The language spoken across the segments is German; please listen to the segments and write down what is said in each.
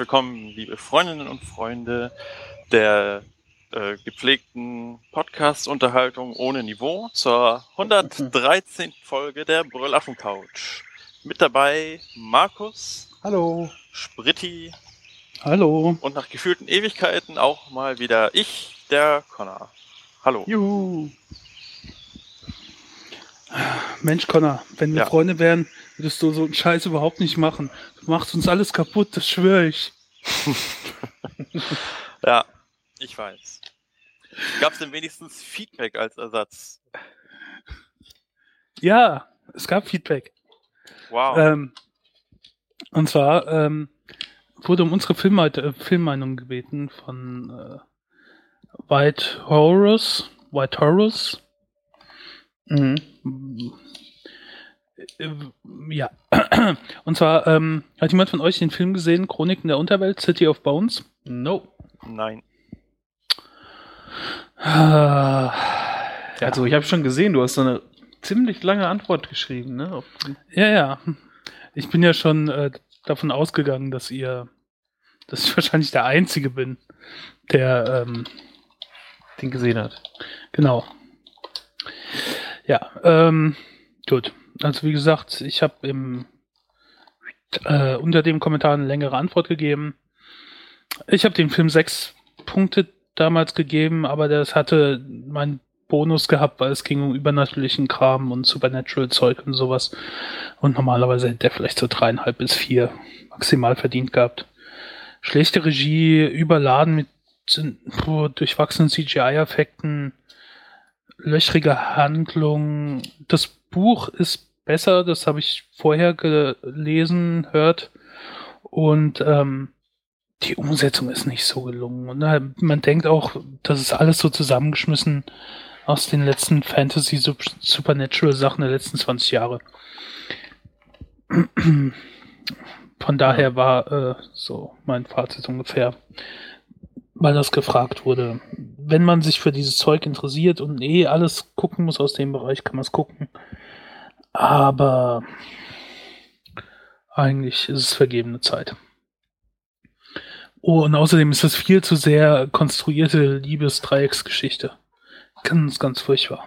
Willkommen, liebe Freundinnen und Freunde der äh, gepflegten Podcast-Unterhaltung ohne Niveau zur 113. Folge der Brüllaffen-Couch. Mit dabei Markus. Hallo. Spritti. Hallo. Und nach gefühlten Ewigkeiten auch mal wieder ich, der Connor. Hallo. Juhu. Mensch, Connor, wenn wir ja. Freunde wären, würdest du so einen Scheiß überhaupt nicht machen. Du machst uns alles kaputt, das schwöre ich. ja, ich weiß. Gab es denn wenigstens Feedback als Ersatz? Ja, es gab Feedback. Wow. Ähm, und zwar ähm, wurde um unsere Film äh, Filmmeinung gebeten von äh, White Horus. White Horus. Mhm. Äh, ja. Und zwar, ähm, hat jemand von euch den Film gesehen, Chroniken der Unterwelt, City of Bones? No. Nein. Ah, also, ich habe schon gesehen, du hast so eine ziemlich lange Antwort geschrieben, ne? Ja, ja. Ich bin ja schon äh, davon ausgegangen, dass ihr, dass ich wahrscheinlich der Einzige bin, der ähm, den gesehen hat. Genau. Ja, ähm, gut. Also wie gesagt, ich habe im äh, unter dem Kommentar eine längere Antwort gegeben. Ich habe dem Film sechs Punkte damals gegeben, aber das hatte meinen Bonus gehabt, weil es ging um übernatürlichen Kram und Supernatural-Zeug und sowas. Und normalerweise hätte der vielleicht so dreieinhalb bis vier maximal verdient gehabt. Schlechte Regie, überladen mit durchwachsenen CGI-Effekten, löchrige Handlung. Das Buch ist besser, das habe ich vorher gelesen, hört. Und ähm, die Umsetzung ist nicht so gelungen. Und äh, man denkt auch, das ist alles so zusammengeschmissen aus den letzten Fantasy Supernatural Sachen der letzten 20 Jahre. Von daher war äh, so mein Fazit ungefähr weil das gefragt wurde. Wenn man sich für dieses Zeug interessiert und eh alles gucken muss aus dem Bereich, kann man es gucken. Aber eigentlich ist es vergebene Zeit. Oh, und außerdem ist es viel zu sehr konstruierte Liebesdreiecksgeschichte. Ganz, ganz furchtbar.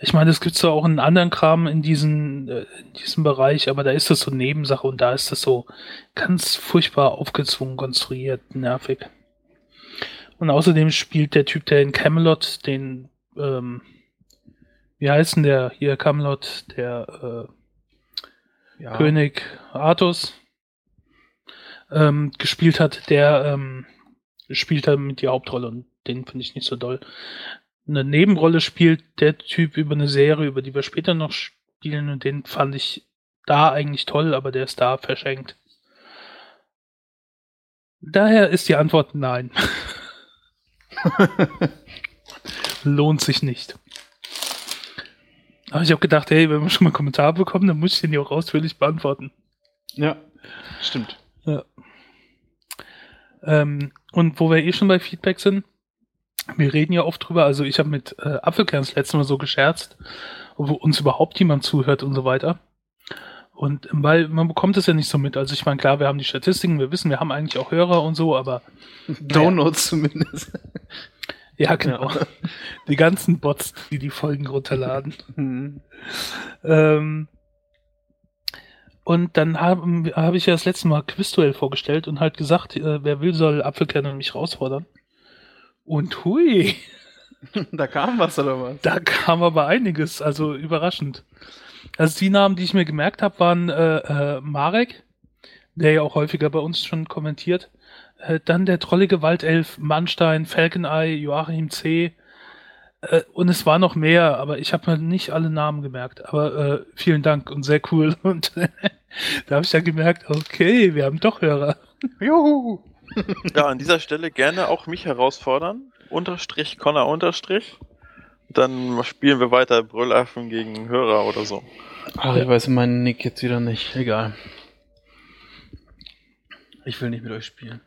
Ich meine, es gibt zwar auch einen anderen Kram in, diesen, äh, in diesem Bereich, aber da ist das so Nebensache und da ist das so ganz furchtbar aufgezwungen, konstruiert, nervig. Und außerdem spielt der Typ, der in Camelot den, ähm, wie heißt denn der hier Camelot, der äh, ja. König Artus ähm, gespielt hat, der ähm, spielt halt mit die Hauptrolle und den finde ich nicht so doll. Eine Nebenrolle spielt der Typ über eine Serie, über die wir später noch spielen und den fand ich da eigentlich toll, aber der ist da verschenkt. Daher ist die Antwort nein. Lohnt sich nicht. Aber ich habe gedacht, hey, wenn wir schon mal einen Kommentar bekommen, dann muss ich den ja auch ausführlich beantworten. Ja, stimmt. Ja. Ähm, und wo wir eh schon bei Feedback sind, wir reden ja oft drüber, also ich habe mit äh, Apfelkern das letzte Mal so gescherzt, wo uns überhaupt jemand zuhört und so weiter. Und weil man bekommt es ja nicht so mit. Also ich meine, klar, wir haben die Statistiken, wir wissen, wir haben eigentlich auch Hörer und so, aber. Downloads naja. zumindest. Ja, genau. Ja. Die ganzen Bots, die die Folgen runterladen. Mhm. ähm, und dann habe hab ich ja das letzte Mal Quizduell vorgestellt und halt gesagt, äh, wer will, soll Apfelkerne mich herausfordern. Und hui. Da kam was, oder was? Da kam aber einiges, also überraschend. Also die Namen, die ich mir gemerkt habe, waren äh, äh, Marek, der ja auch häufiger bei uns schon kommentiert. Äh, dann der trollige Waldelf, Mannstein, Falkenei, Joachim C. Äh, und es war noch mehr, aber ich habe mir nicht alle Namen gemerkt. Aber äh, vielen Dank und sehr cool. Und da habe ich dann gemerkt, okay, wir haben doch Hörer. Juhu! ja, an dieser Stelle gerne auch mich herausfordern. Unterstrich Connor Unterstrich. Dann spielen wir weiter Brüllaffen gegen Hörer oder so. Ach, ich weiß meinen Nick jetzt wieder nicht. Egal. Ich will nicht mit euch spielen.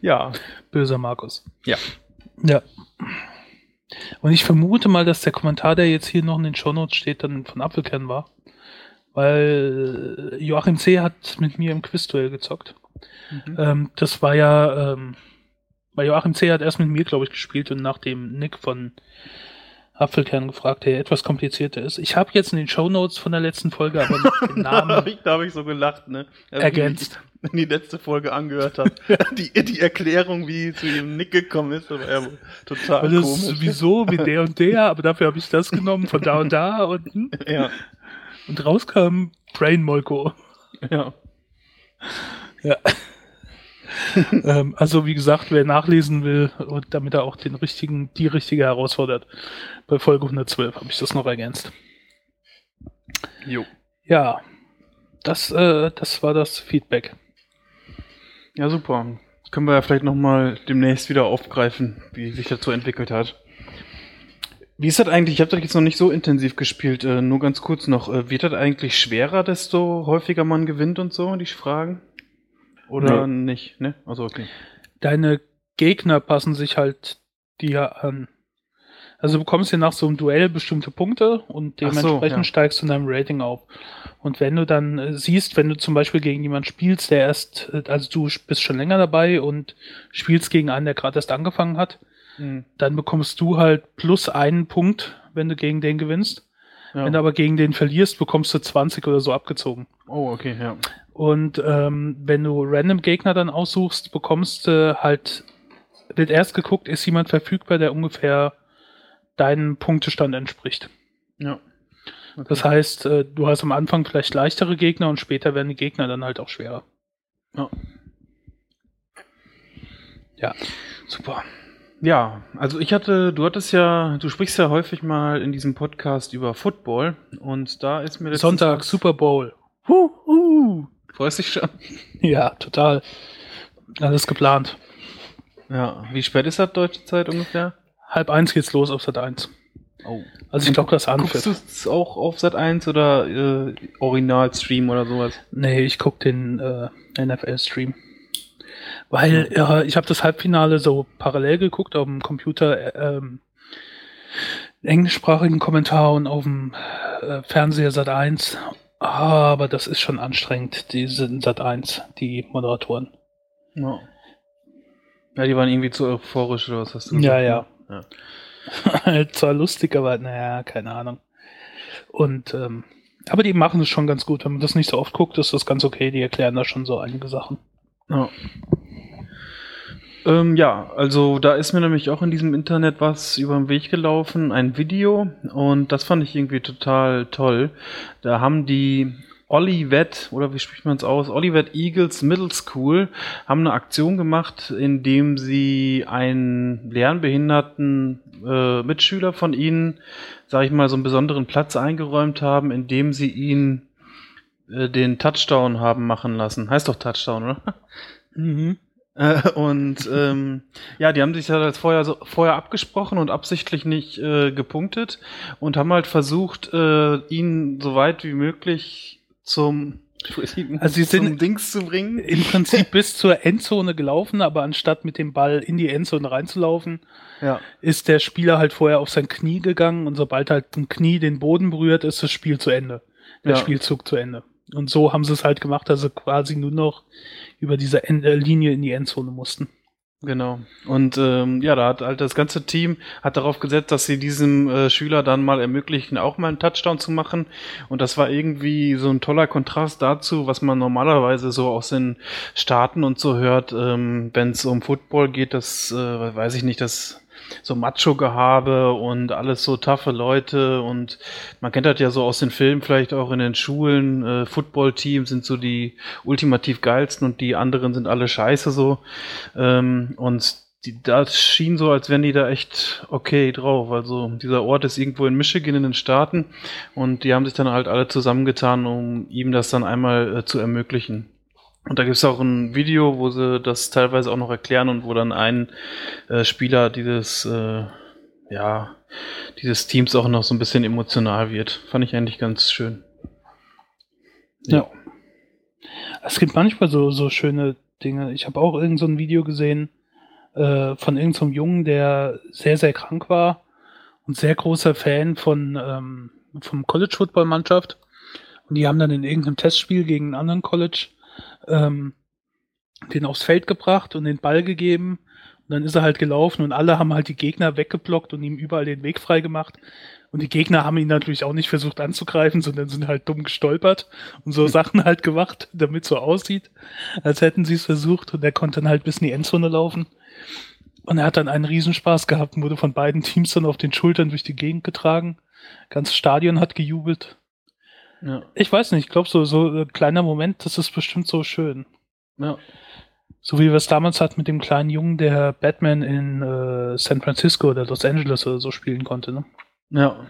ja. Böser Markus. Ja. Ja. Und ich vermute mal, dass der Kommentar, der jetzt hier noch in den Shownotes steht, dann von Apfelkern war. Weil Joachim C. hat mit mir im Quizduell gezockt. Mhm. Ähm, das war ja, ähm, weil Joachim C. hat erst mit mir, glaube ich, gespielt und nachdem Nick von Apfelkern gefragt, der etwas komplizierter ist. Ich habe jetzt in den Shownotes von der letzten Folge aber nicht den Namen. da habe ich so gelacht, ne? Also ergänzt. Wenn die letzte Folge angehört hat. die, die Erklärung, wie zu ihrem Nick gekommen ist, aber ja, total das komisch. Ist wieso, wie der und der, aber dafür habe ich das genommen, von da und da und, hm? ja. und rauskam Brain Molko. Ja. Ja. ähm, also wie gesagt, wer nachlesen will und damit er auch den richtigen, die richtige herausfordert, bei Folge 112 habe ich das noch ergänzt. Jo. Ja, das, äh, das war das Feedback. Ja, super. Können wir ja vielleicht nochmal demnächst wieder aufgreifen, wie sich das so entwickelt hat. Wie ist das eigentlich? Ich habe das jetzt noch nicht so intensiv gespielt. Äh, nur ganz kurz noch. Äh, wird das eigentlich schwerer, desto häufiger man gewinnt und so, die Fragen? Oder nee. nicht, ne? Also okay. Deine Gegner passen sich halt dir an. Also du bekommst ja nach so einem Duell bestimmte Punkte und dementsprechend so, ja. steigst du in deinem Rating auf. Und wenn du dann äh, siehst, wenn du zum Beispiel gegen jemanden spielst, der erst, äh, also du bist schon länger dabei und spielst gegen einen, der gerade erst angefangen hat, mhm. dann bekommst du halt plus einen Punkt, wenn du gegen den gewinnst. Ja. Wenn du aber gegen den verlierst, bekommst du 20 oder so abgezogen. Oh, okay, ja. Und ähm, wenn du random Gegner dann aussuchst, bekommst du halt, wird erst geguckt, ist jemand verfügbar, der ungefähr deinem Punktestand entspricht. Ja. Okay. Das heißt, äh, du hast am Anfang vielleicht leichtere Gegner und später werden die Gegner dann halt auch schwerer. Ja. Ja. Super. Ja, also ich hatte, du hattest ja, du sprichst ja häufig mal in diesem Podcast über Football und da ist mir Sonntag Super Bowl. Huh, huh. Freust dich schon? Ja, total. Alles geplant. Ja, wie spät ist das deutsche Zeit ungefähr? Halb eins geht's los auf Sat 1. Oh. Also ich glaube, das anführt. Guckst du es auch auf Sat 1 oder äh, Original-Stream oder sowas? Nee, ich guck den äh, NFL-Stream. Weil äh, ich habe das Halbfinale so parallel geguckt auf dem Computer, äh, ähm, englischsprachigen Kommentar und auf dem äh, Fernseher Sat 1 aber das ist schon anstrengend, die sind Sat 1, die Moderatoren. Ja. ja, die waren irgendwie zu euphorisch oder was hast du gesagt? Ja, ja. ja. Zwar lustig, aber naja, keine Ahnung. Und ähm, aber die machen es schon ganz gut. Wenn man das nicht so oft guckt, ist das ganz okay. Die erklären da schon so einige Sachen. Ja. Ähm, ja, also da ist mir nämlich auch in diesem Internet was über den Weg gelaufen, ein Video und das fand ich irgendwie total toll. Da haben die Olivet, oder wie spricht man es aus? Olivet Eagles Middle School haben eine Aktion gemacht, indem sie einen lernbehinderten äh, Mitschüler von ihnen, sage ich mal, so einen besonderen Platz eingeräumt haben, indem sie ihn äh, den Touchdown haben machen lassen. Heißt doch Touchdown, oder? Mhm. Äh, und ähm, ja, die haben sich halt vorher, so, vorher abgesprochen und absichtlich nicht äh, gepunktet und haben halt versucht, äh, ihn so weit wie möglich zum also sie sind Dings zu bringen. Im Prinzip bis zur Endzone gelaufen, aber anstatt mit dem Ball in die Endzone reinzulaufen, ja. ist der Spieler halt vorher auf sein Knie gegangen und sobald halt ein Knie den Boden berührt, ist das Spiel zu Ende. Der ja. Spielzug zu Ende. Und so haben sie es halt gemacht, dass sie quasi nur noch über diese End äh, Linie in die Endzone mussten. Genau. Und ähm, ja, da hat halt das ganze Team hat darauf gesetzt, dass sie diesem äh, Schüler dann mal ermöglichen, auch mal einen Touchdown zu machen. Und das war irgendwie so ein toller Kontrast dazu, was man normalerweise so aus den Staaten und so hört, ähm, wenn es um Football geht, das äh, weiß ich nicht, das so Macho-Gehabe und alles so taffe Leute und man kennt das ja so aus den Filmen, vielleicht auch in den Schulen. Äh, Football-Teams sind so die ultimativ geilsten und die anderen sind alle scheiße so. Ähm, und die, das schien so, als wären die da echt okay drauf. Also dieser Ort ist irgendwo in Michigan in den Staaten und die haben sich dann halt alle zusammengetan, um ihm das dann einmal äh, zu ermöglichen. Und da gibt es auch ein Video, wo sie das teilweise auch noch erklären und wo dann ein äh, Spieler dieses, äh, ja, dieses Teams auch noch so ein bisschen emotional wird. Fand ich eigentlich ganz schön. Ja. ja. Es gibt manchmal so, so schöne Dinge. Ich habe auch irgend so ein Video gesehen äh, von irgendeinem so Jungen, der sehr, sehr krank war und sehr großer Fan von ähm, vom College Football Mannschaft. Und die haben dann in irgendeinem Testspiel gegen einen anderen College ähm, den aufs Feld gebracht und den Ball gegeben. Und dann ist er halt gelaufen und alle haben halt die Gegner weggeblockt und ihm überall den Weg frei gemacht. Und die Gegner haben ihn natürlich auch nicht versucht anzugreifen, sondern sind halt dumm gestolpert und so Sachen halt gemacht, damit so aussieht, als hätten sie es versucht. Und er konnte dann halt bis in die Endzone laufen. Und er hat dann einen Riesenspaß gehabt und wurde von beiden Teams dann auf den Schultern durch die Gegend getragen. Ganz Stadion hat gejubelt. Ja. Ich weiß nicht, ich glaube, so, so ein kleiner Moment, das ist bestimmt so schön. Ja. So wie wir es damals hatten mit dem kleinen Jungen, der Batman in äh, San Francisco oder Los Angeles oder so spielen konnte, ne? Ja.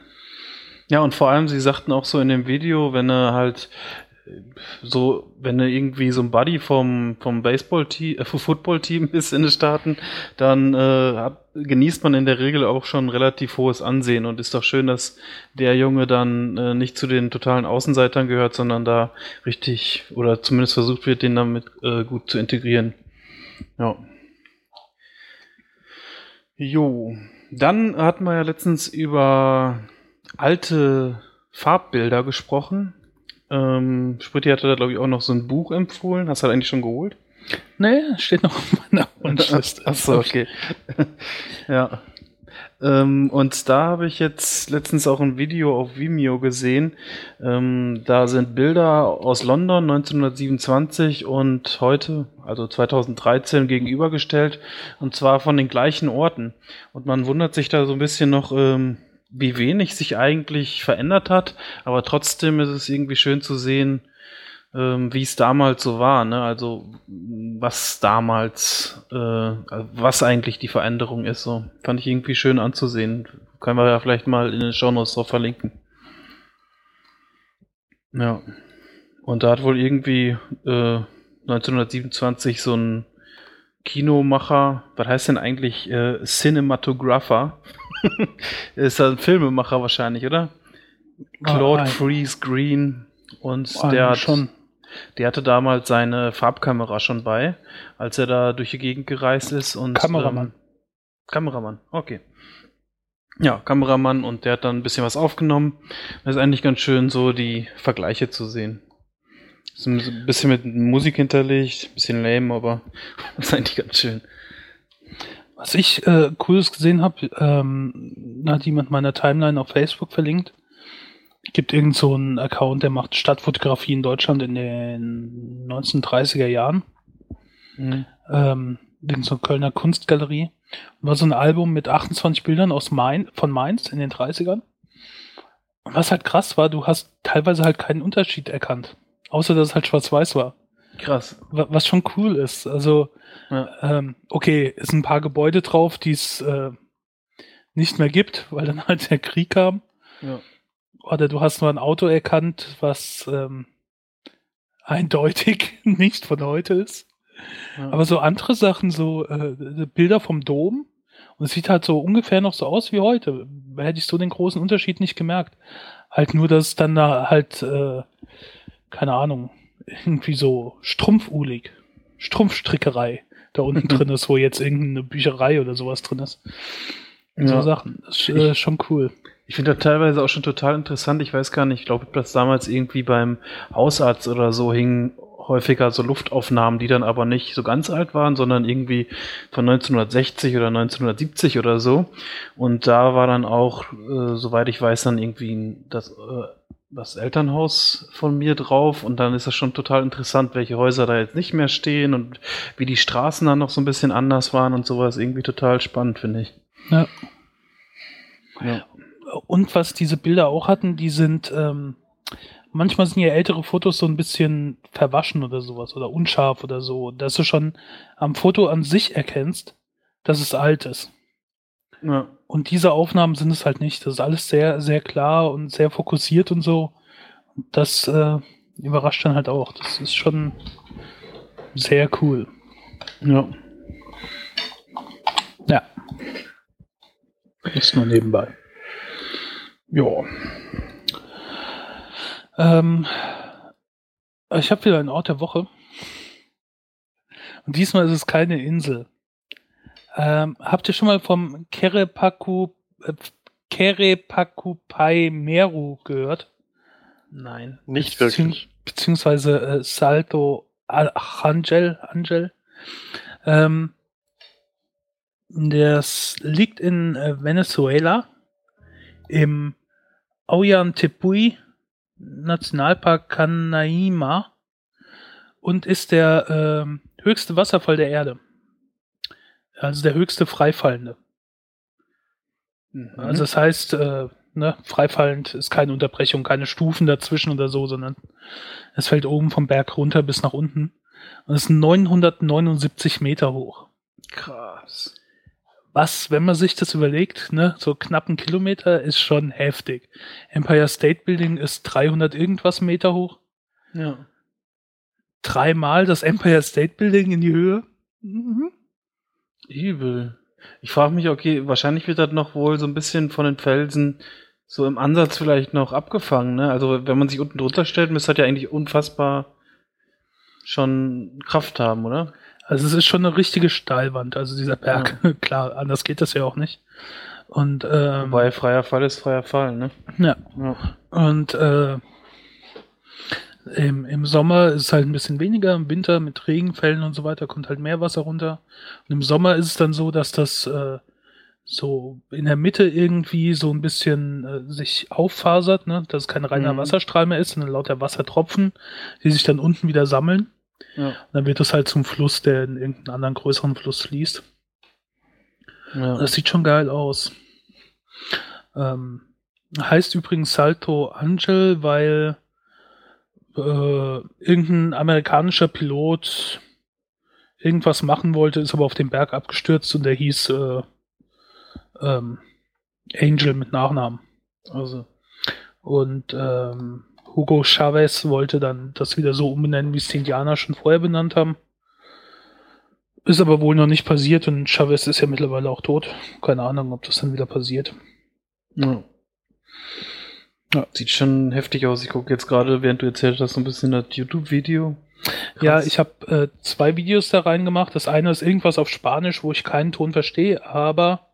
Ja, und vor allem, sie sagten auch so in dem Video, wenn er halt so, wenn er irgendwie so ein Buddy vom, vom Baseball-Team, äh, Football-Team ist in den Staaten, dann äh, hat, genießt man in der Regel auch schon relativ hohes Ansehen und ist doch schön, dass der Junge dann äh, nicht zu den totalen Außenseitern gehört, sondern da richtig oder zumindest versucht wird, den damit äh, gut zu integrieren. Ja. Jo. Dann hatten wir ja letztens über alte Farbbilder gesprochen ähm, Spritti hatte da, glaube ich, auch noch so ein Buch empfohlen. Hast du das eigentlich schon geholt? Nee, steht noch auf meiner Wunschliste. Achso, okay. ja. Ähm, und da habe ich jetzt letztens auch ein Video auf Vimeo gesehen. Ähm, da sind Bilder aus London 1927 und heute, also 2013, gegenübergestellt. Und zwar von den gleichen Orten. Und man wundert sich da so ein bisschen noch, ähm, wie wenig sich eigentlich verändert hat, aber trotzdem ist es irgendwie schön zu sehen, ähm, wie es damals so war, ne? Also was damals, äh, was eigentlich die Veränderung ist, so fand ich irgendwie schön anzusehen. Können wir ja vielleicht mal in den Shownotes drauf verlinken. Ja. Und da hat wohl irgendwie äh, 1927 so ein Kinomacher, was heißt denn eigentlich äh, Cinematographer? ist ein Filmemacher wahrscheinlich, oder? Claude ah, Freeze Green und ah, der hat, schon. Der hatte damals seine Farbkamera schon bei, als er da durch die Gegend gereist ist und Kameramann. Ähm, Kameramann, okay. Ja, Kameramann und der hat dann ein bisschen was aufgenommen. Das ist eigentlich ganz schön, so die Vergleiche zu sehen. Ist ein bisschen mit Musik hinterlegt, ein bisschen lame, aber das ist eigentlich ganz schön. Was ich äh, Cooles gesehen habe, ähm, hat jemand meiner Timeline auf Facebook verlinkt. Gibt irgend so einen Account, der macht Stadtfotografie in Deutschland in den 1930er Jahren. Mhm. Ähm, irgend so eine Kölner Kunstgalerie. War so ein Album mit 28 Bildern aus Main, von Mainz in den 30ern. Und was halt krass war, du hast teilweise halt keinen Unterschied erkannt. Außer dass es halt schwarz-weiß war. Krass. Was schon cool ist. Also, ja. ähm, okay, ist ein paar Gebäude drauf, die es äh, nicht mehr gibt, weil dann halt der Krieg kam. Ja. Oder du hast nur ein Auto erkannt, was ähm, eindeutig nicht von heute ist. Ja. Aber so andere Sachen, so äh, Bilder vom Dom, und es sieht halt so ungefähr noch so aus wie heute. Hätte ich so den großen Unterschied nicht gemerkt. Halt nur, dass es dann da halt, äh, keine Ahnung, irgendwie so strumpfulig, Strumpfstrickerei da unten drin ist, wo jetzt irgendeine Bücherei oder sowas drin ist. Ja. So Sachen. Das ist äh, schon cool. Ich finde das teilweise auch schon total interessant. Ich weiß gar nicht, ich glaube, dass damals irgendwie beim Hausarzt oder so hingen häufiger so Luftaufnahmen, die dann aber nicht so ganz alt waren, sondern irgendwie von 1960 oder 1970 oder so. Und da war dann auch, äh, soweit ich weiß, dann irgendwie das äh, das Elternhaus von mir drauf und dann ist das schon total interessant, welche Häuser da jetzt nicht mehr stehen und wie die Straßen dann noch so ein bisschen anders waren und sowas. Irgendwie total spannend, finde ich. Ja. ja. Und was diese Bilder auch hatten, die sind, ähm, manchmal sind ja ältere Fotos so ein bisschen verwaschen oder sowas oder unscharf oder so, dass du schon am Foto an sich erkennst, dass es alt ist. Ja. Und diese Aufnahmen sind es halt nicht. Das ist alles sehr, sehr klar und sehr fokussiert und so. Das äh, überrascht dann halt auch. Das ist schon sehr cool. Ja. Ja. Ist nur nebenbei. Ja. Ähm, ich habe wieder einen Ort der Woche. Und diesmal ist es keine Insel. Ähm, habt ihr schon mal vom Kerepaku, äh, Terepakupai Meru gehört? Nein. Nicht Bezieh- wirklich. Beziehungsweise äh, Salto Angel. Angel. Ähm, das liegt in äh, Venezuela im Ollantaytambo Nationalpark Canaima und ist der ähm, höchste Wasserfall der Erde. Also der höchste freifallende. Mhm. Also das heißt, äh, ne, freifallend ist keine Unterbrechung, keine Stufen dazwischen oder so, sondern es fällt oben vom Berg runter bis nach unten. Und es ist 979 Meter hoch. krass. Was, wenn man sich das überlegt, ne, so knapp ein Kilometer ist schon heftig. Empire State Building ist 300 irgendwas Meter hoch. Ja. Dreimal das Empire State Building in die Höhe. Mhm. Übel. Ich frage mich, okay, wahrscheinlich wird das noch wohl so ein bisschen von den Felsen so im Ansatz vielleicht noch abgefangen, ne? Also wenn man sich unten drunter stellt, müsste das ja eigentlich unfassbar schon Kraft haben, oder? Also es ist schon eine richtige Steilwand, also dieser Berg. Klar, anders geht das ja auch nicht. Und ähm, Wobei freier Fall ist freier Fall, ne? ja. Ja. Und äh, im, im Sommer ist es halt ein bisschen weniger, im Winter mit Regenfällen und so weiter kommt halt mehr Wasser runter. Und im Sommer ist es dann so, dass das äh, so in der Mitte irgendwie so ein bisschen äh, sich auffasert, ne? dass es kein reiner Mhm. Wasserstrahl mehr ist, sondern lauter Wassertropfen, die sich dann unten wieder sammeln. Ja. Dann wird das halt zum Fluss, der in irgendeinen anderen größeren Fluss fließt. ja. Das sieht schon geil aus. Ähm, heißt übrigens Salto Angel, weil äh, irgendein amerikanischer Pilot irgendwas machen wollte, ist aber auf den Berg abgestürzt und der hieß äh, ähm, Angel mit Nachnamen. Also. Und ähm, Hugo Chavez wollte dann das wieder so umbenennen, wie es die Indianer schon vorher benannt haben. Ist aber wohl noch nicht passiert und Chavez ist ja mittlerweile auch tot. Keine Ahnung, ob das dann wieder passiert. Ja. Ja. Sieht schon heftig aus. Ich gucke jetzt gerade, während du erzählt hast, so ein bisschen das YouTube-Video. Ja, ich habe äh, zwei Videos da reingemacht. Das eine ist irgendwas auf Spanisch, wo ich keinen Ton verstehe, aber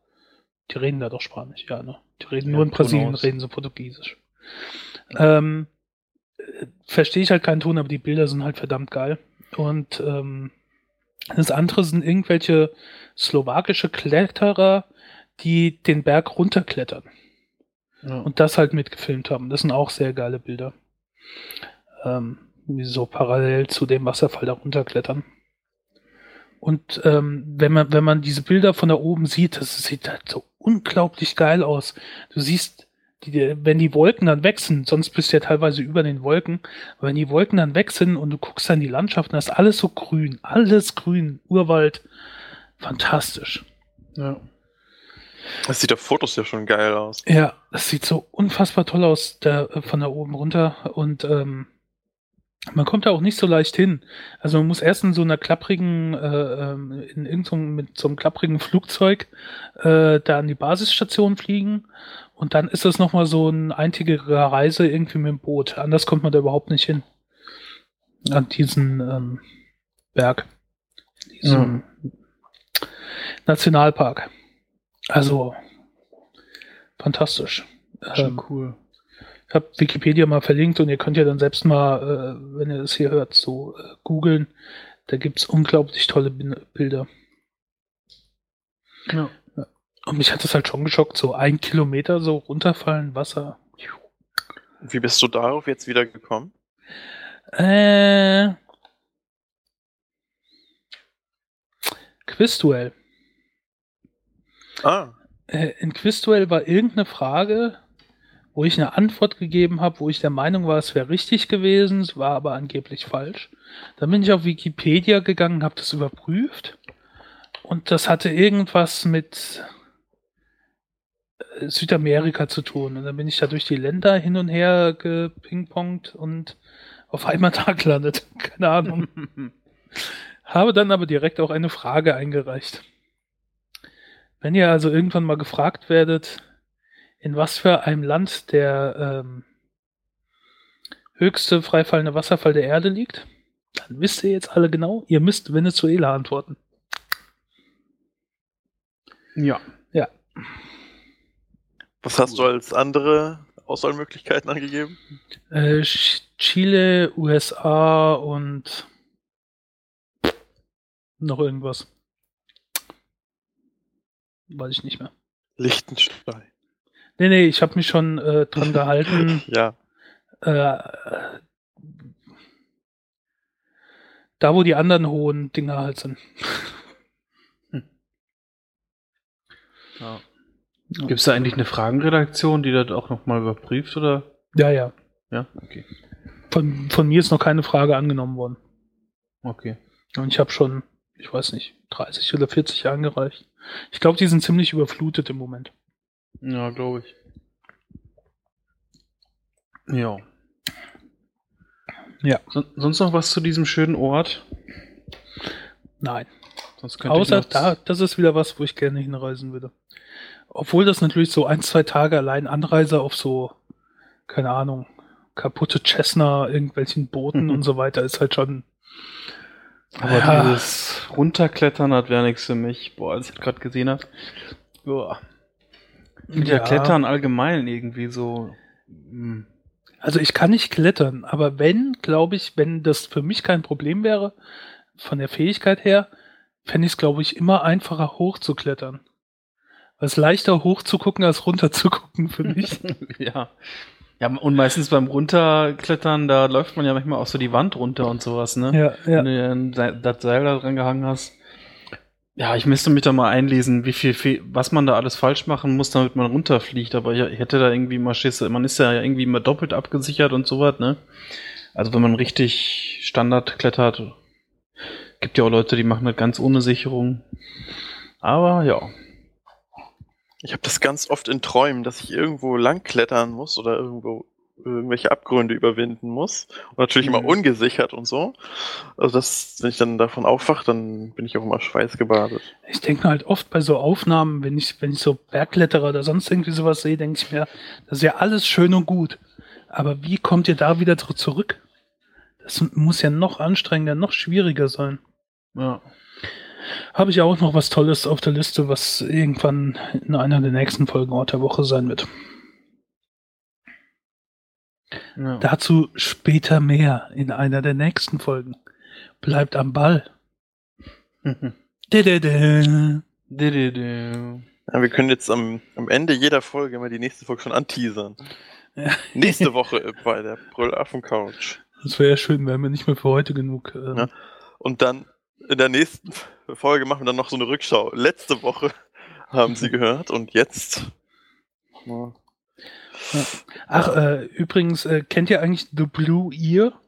die reden da doch Spanisch, ja, ne? Die reden Ja, nur in Brasilien, aus. reden sie Portugiesisch. Ähm, äh, verstehe ich halt keinen Ton, aber die Bilder sind halt verdammt geil. Und ähm, das andere sind irgendwelche slowakische Kletterer, die den Berg runterklettern Ja. und das halt mitgefilmt haben. Das sind auch sehr geile Bilder. Ähm, so parallel zu dem Wasserfall da runterklettern. Und ähm, wenn man wenn man diese Bilder von da oben sieht, das sieht halt so unglaublich geil aus. Du siehst, die, wenn die Wolken dann weg sind, sonst bist du ja teilweise über den Wolken, aber wenn die Wolken dann weg sind und du guckst dann die Landschaft, dann ist alles so grün, alles grün, Urwald, fantastisch. ja. Das sieht auf Fotos ja schon geil aus. Ja, das sieht so unfassbar toll aus, da, äh, von da oben runter. Und ähm, man kommt da auch nicht so leicht hin. Also man muss erst in so einer klapprigen, äh, ähm, in irgendeinem mit so einem klapprigen Flugzeug äh, da an die Basisstation fliegen. Und dann ist das nochmal so eine eintägige Reise irgendwie mit dem Boot. Anders kommt man da überhaupt nicht hin. An diesen ähm, Berg. Diesen Nationalpark. Also fantastisch. Schon Ähm, cool. ich habe Wikipedia mal verlinkt und ihr könnt ja dann selbst mal, äh, wenn ihr das hier hört, so äh, googeln. Da gibt's unglaublich tolle Bin- Bilder. Ja. Und mich hat das halt schon geschockt, so ein Kilometer so runterfallen, Wasser. Wie bist du darauf jetzt wieder gekommen? Äh, Quizduell. Ah, Äh, in Quizduell war irgendeine Frage, wo ich eine Antwort gegeben habe, wo ich der Meinung war, es wäre richtig gewesen, es war aber angeblich falsch. Dann bin ich auf Wikipedia gegangen, habe das überprüft und das hatte irgendwas mit äh, Südamerika zu tun. Und dann bin ich da durch die Länder hin und her gepingpongt und auf einmal da gelandet. Keine Ahnung. Habe dann aber direkt auch eine Frage eingereicht. Wenn ihr also irgendwann mal gefragt werdet, in was für einem Land der ähm, höchste freifallende Wasserfall der Erde liegt, dann wisst ihr jetzt alle genau, ihr müsst Venezuela antworten. Ja. Ja. Was hast du als andere Auswahlmöglichkeiten angegeben? Äh, Ch- Chile, USA und noch irgendwas. Weiß ich nicht mehr. Liechtenstein. Nee, nee, ich habe mich schon äh, dran gehalten. Ja. Äh, da, wo die anderen hohen Dinger halt sind. Ja. Gibt es da eigentlich eine Fragenredaktion, die das auch nochmal überprüft oder? Ja, ja. Ja, okay. Von, von mir ist noch keine Frage angenommen worden. Okay. Und ich habe schon, ich weiß nicht, 30 oder 40 eingereicht. Ich glaube, die sind ziemlich überflutet im Moment. Ja, glaube ich. Ja. Ja. Son sonst noch was zu diesem schönen Ort? Nein. Außer da, das ist wieder was, wo ich gerne hinreisen würde. Obwohl das natürlich so ein, zwei Tage allein Anreise auf so, keine Ahnung, kaputte Cessna, irgendwelchen Booten und so weiter ist halt schon. Aber Ja. dieses Runterklettern, das wäre nichts für mich. Boah, als ich das gerade gesehen habe. Boah. Mit Ja. Klettern allgemein irgendwie so. hm. Also ich kann nicht klettern, aber wenn, glaube ich, wenn das für mich kein Problem wäre, von der Fähigkeit her, fände ich es, glaube ich, immer einfacher hochzuklettern. Weil es leichter hochzugucken als runterzugucken für mich. ja. Ja, und meistens beim Runterklettern, da läuft man ja manchmal auch so die Wand runter und sowas, ne? ja, ja. Wenn du das Seil da dran gehangen hast. Ja, ich müsste mich da mal einlesen, wie viel, Fe- was man da alles falsch machen muss, damit man runterfliegt. Aber ich, hätte da irgendwie mal Schiss. Man ist ja irgendwie immer doppelt abgesichert und sowas, ne? Also wenn man richtig Standard klettert, gibt ja auch Leute, die machen das ganz ohne Sicherung. Aber ja. Ich habe das ganz oft in Träumen, dass ich irgendwo lang klettern muss oder irgendwo irgendwelche Abgründe überwinden muss. Und natürlich immer Mhm. ungesichert und so. Also das, wenn ich dann davon aufwache, dann bin ich auch immer schweißgebadet. Ich denke mir halt oft bei so Aufnahmen, wenn ich, wenn ich so Bergkletterer oder sonst irgendwie sowas sehe, denke ich mir, das ist ja alles schön und gut. Aber wie kommt ihr da wieder zurück- zurück? Das muss ja noch anstrengender, noch schwieriger sein. Ja. Habe ich auch noch was Tolles auf der Liste, was irgendwann in einer der nächsten Folgen Ort der Woche sein wird. ja. Dazu später mehr in einer der nächsten Folgen. Bleibt am Ball. Didede. Dididu. Ja, wir können jetzt am, am Ende jeder Folge mal die nächste Folge schon anteasern. Ja. Nächste Woche bei der Brüllaffen-Couch. Das wäre ja schön, wenn wir nicht mehr für heute genug. ähm, Ja. Und dann in der nächsten Folge machen wir dann noch so eine Rückschau. Letzte Woche haben sie gehört und jetzt. Ja. Ach, äh, übrigens, äh, kennt ihr eigentlich The Blue Ear?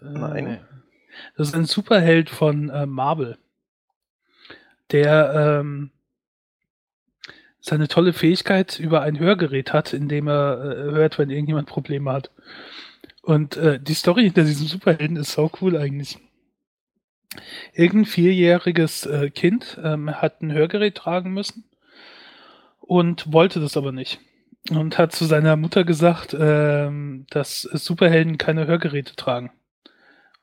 Äh, Nein. Das ist ein Superheld von äh, Marvel, der ähm, seine tolle Fähigkeit über ein Hörgerät hat, indem er äh, hört, wenn irgendjemand Probleme hat. Und äh, die Story hinter diesem Superhelden ist so cool eigentlich. Irgendein vierjähriges äh, Kind ähm, hat ein Hörgerät tragen müssen und wollte das aber nicht. Und hat zu seiner Mutter gesagt, ähm, dass Superhelden keine Hörgeräte tragen.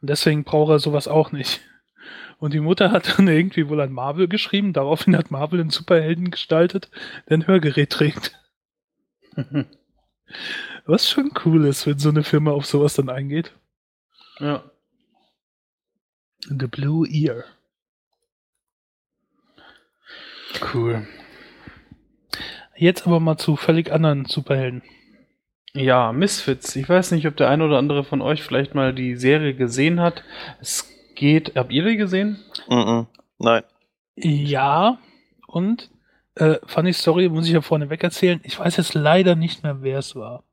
Und deswegen braucht er sowas auch nicht. Und die Mutter hat dann irgendwie wohl an Marvel geschrieben. Daraufhin hat Marvel einen Superhelden gestaltet, der ein Hörgerät trägt. Was schon cool ist, wenn so eine Firma auf sowas dann eingeht. ja. The Blue Ear. Cool. Jetzt aber mal zu völlig anderen Superhelden. Ja, Misfits. Ich weiß nicht, ob der eine oder andere von euch vielleicht mal die Serie gesehen hat. Es geht. Habt ihr die gesehen? Mhm. Nein. Ja, und äh, funny Story, muss ich ja vorneweg erzählen. Ich weiß jetzt leider nicht mehr, wer es war.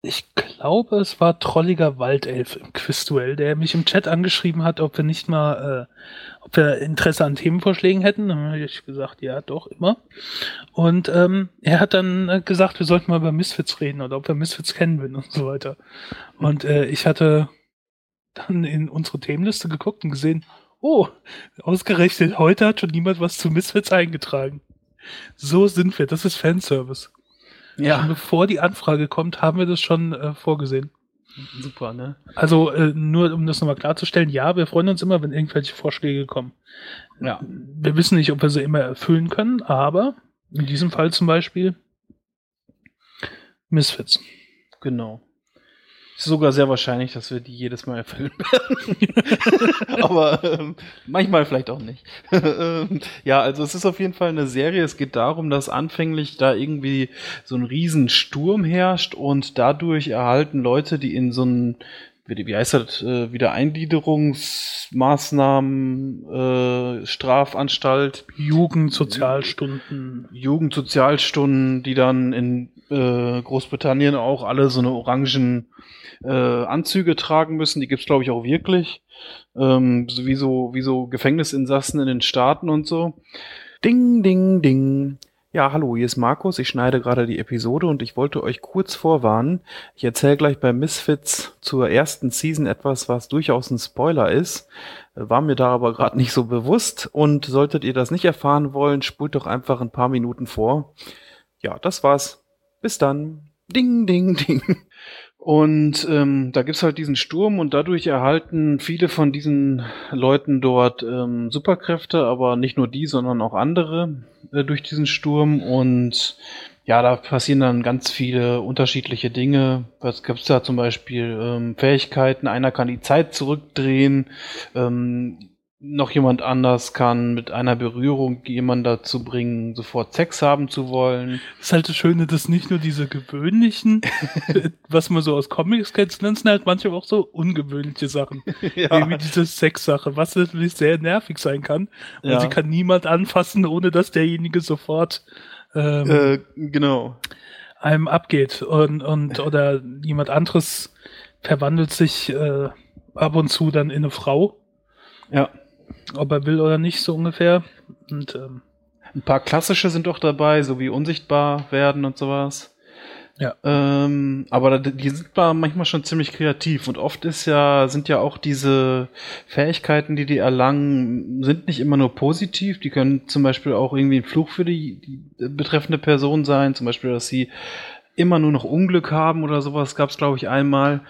Ich glaube, es war Trolliger Waldelf im Quizduell, der mich im Chat angeschrieben hat, ob wir nicht mal, äh, ob wir Interesse an Themenvorschlägen hätten. Dann habe ich gesagt, ja, doch, immer. Und ähm, er hat dann äh, gesagt, wir sollten mal über Misfits reden oder ob wir Misfits kennen würden und so weiter. Und äh, ich hatte dann in unsere Themenliste geguckt und gesehen, oh, ausgerechnet heute hat schon niemand was zu Misfits eingetragen. So sind wir, das ist Fanservice. Schon bevor die Anfrage kommt, haben wir das schon äh, vorgesehen. Super, ne? Also äh, nur um das nochmal klarzustellen, ja, wir freuen uns immer, wenn irgendwelche Vorschläge kommen. Ja. Wir wissen nicht, ob wir sie immer erfüllen können, aber in diesem Fall zum Beispiel Misfits. Genau. Ist sogar sehr wahrscheinlich, dass wir die jedes Mal erfüllen werden. Aber ähm, manchmal vielleicht auch nicht. Ähm, ja, also es ist auf jeden Fall eine Serie. Es geht darum, dass anfänglich da irgendwie so ein Riesensturm herrscht und dadurch erhalten Leute, die in so ein wie, wie heißt das, äh, Wiedereingliederungsmaßnahmen, äh, Strafanstalt. Jugendsozialstunden. Jugendsozialstunden, die dann in äh, Großbritannien auch alle so eine orangen äh, Anzüge tragen müssen. Die gibt's glaube ich, auch wirklich. Ähm, so wie, so, wie so Gefängnisinsassen in den Staaten und so. Ding, ding, ding. Ja, hallo, hier ist Markus. Ich schneide gerade die Episode und ich wollte euch kurz vorwarnen. Ich erzähle gleich bei Misfits zur ersten Season etwas, was durchaus ein Spoiler ist. War mir da aber gerade nicht so bewusst und solltet ihr das nicht erfahren wollen, spult doch einfach ein paar Minuten vor. Ja, das war's. Bis dann. Ding, ding, ding. Und ähm, da gibt's halt diesen Sturm und dadurch erhalten viele von diesen Leuten dort ähm, Superkräfte, aber nicht nur die, sondern auch andere äh, durch diesen Sturm. Und ja, da passieren dann ganz viele unterschiedliche Dinge. Was gibt's da zum Beispiel? Ähm, Fähigkeiten, einer kann die Zeit zurückdrehen, ähm, noch jemand anders kann mit einer Berührung jemanden dazu bringen, sofort Sex haben zu wollen. Das ist halt das Schöne, dass nicht nur diese gewöhnlichen, was man so aus Comics kennt, sondern es sind halt manchmal auch so ungewöhnliche Sachen. ja. Wie diese Sexsache, was natürlich sehr nervig sein kann. Und ja. sie kann niemand anfassen, ohne dass derjenige sofort ähm, äh, genau. einem abgeht. Und, und oder jemand anderes verwandelt sich äh, ab und zu dann in eine Frau. Ja ob er will oder nicht, so ungefähr. Und, ähm, Ein paar klassische sind doch dabei, so wie unsichtbar werden und sowas. Ja. Ähm, aber die sind manchmal schon ziemlich kreativ und oft ist ja, sind ja auch diese Fähigkeiten, die die erlangen, sind nicht immer nur positiv. Die können zum Beispiel auch irgendwie ein Fluch für die, die betreffende Person sein. Zum Beispiel, dass sie immer nur noch Unglück haben oder sowas gab es, glaube ich, einmal.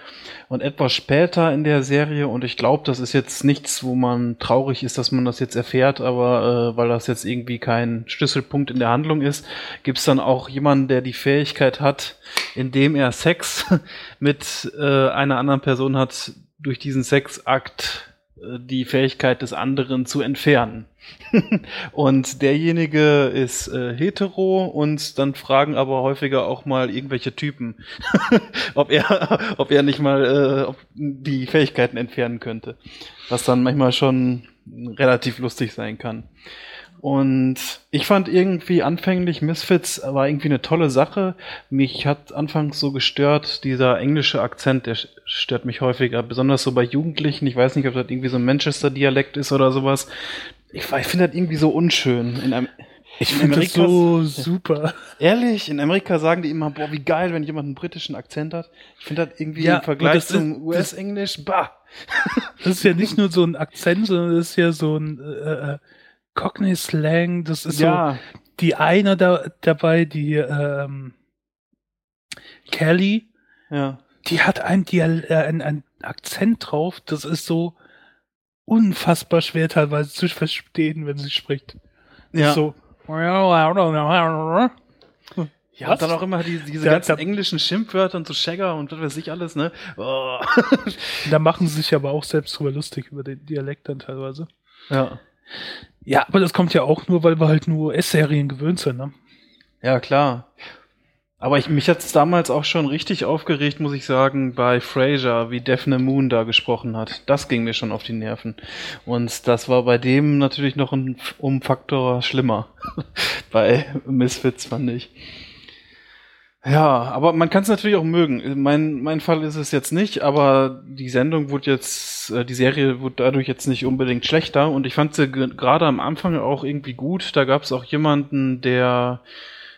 Und etwas später in der Serie, und ich glaube, das ist jetzt nichts, wo man traurig ist, dass man das jetzt erfährt, aber äh, weil das jetzt irgendwie kein Schlüsselpunkt in der Handlung ist, gibt es dann auch jemanden, der die Fähigkeit hat, indem er Sex mit äh, einer anderen Person hat, durch diesen Sexakt die Fähigkeit des anderen zu entfernen. und derjenige ist äh, hetero und dann fragen aber häufiger auch mal irgendwelche Typen, ob er, ob er nicht mal äh, die Fähigkeiten entfernen könnte. Was dann manchmal schon relativ lustig sein kann. Und ich fand irgendwie anfänglich Misfits war irgendwie eine tolle Sache. Mich hat anfangs so gestört, dieser englische Akzent, der stört mich häufiger, besonders so bei Jugendlichen. Ich weiß nicht, ob das irgendwie so ein Manchester-Dialekt ist oder sowas. Ich, ich finde das irgendwie so unschön. In einem, ich finde das so super. Ehrlich, in Amerika sagen die immer, boah, wie geil, wenn jemand einen britischen Akzent hat. Ich finde das irgendwie ja, im Vergleich zum US-Englisch, bah. Das ist ja nicht nur so ein Akzent, sondern das ist ja so ein äh, äh Cockney Slang. Das ist ja. so die eine da, dabei, die ähm, Kelly. Ja. Die hat einen, Dial äh, einen, einen Akzent drauf. Das ist so unfassbar schwer teilweise zu verstehen, wenn sie spricht. Ja. So. Ja, dann auch immer die, diese da, ganzen da, englischen Schimpfwörter und so Shagger und was weiß ich alles, ne? Oh. da machen sie sich aber auch selbst drüber lustig über den Dialekt dann teilweise. Ja. Ja, aber das kommt ja auch nur, weil wir halt nur S-Serien gewöhnt sind, ne? Ja, klar. Aber ich, mich hat's damals auch schon richtig aufgeregt, muss ich sagen, bei Frasier, wie Daphne Moon da gesprochen hat. Das ging mir schon auf die Nerven. Und das war bei dem natürlich noch ein Umfaktor schlimmer. bei Misfits, fand ich. Ja, aber man kann es natürlich auch mögen. Mein, mein Fall ist es jetzt nicht, aber die Sendung wurde jetzt, äh, die Serie wurde dadurch jetzt nicht unbedingt schlechter und ich fand sie gerade am Anfang auch irgendwie gut. Da gab es auch jemanden, der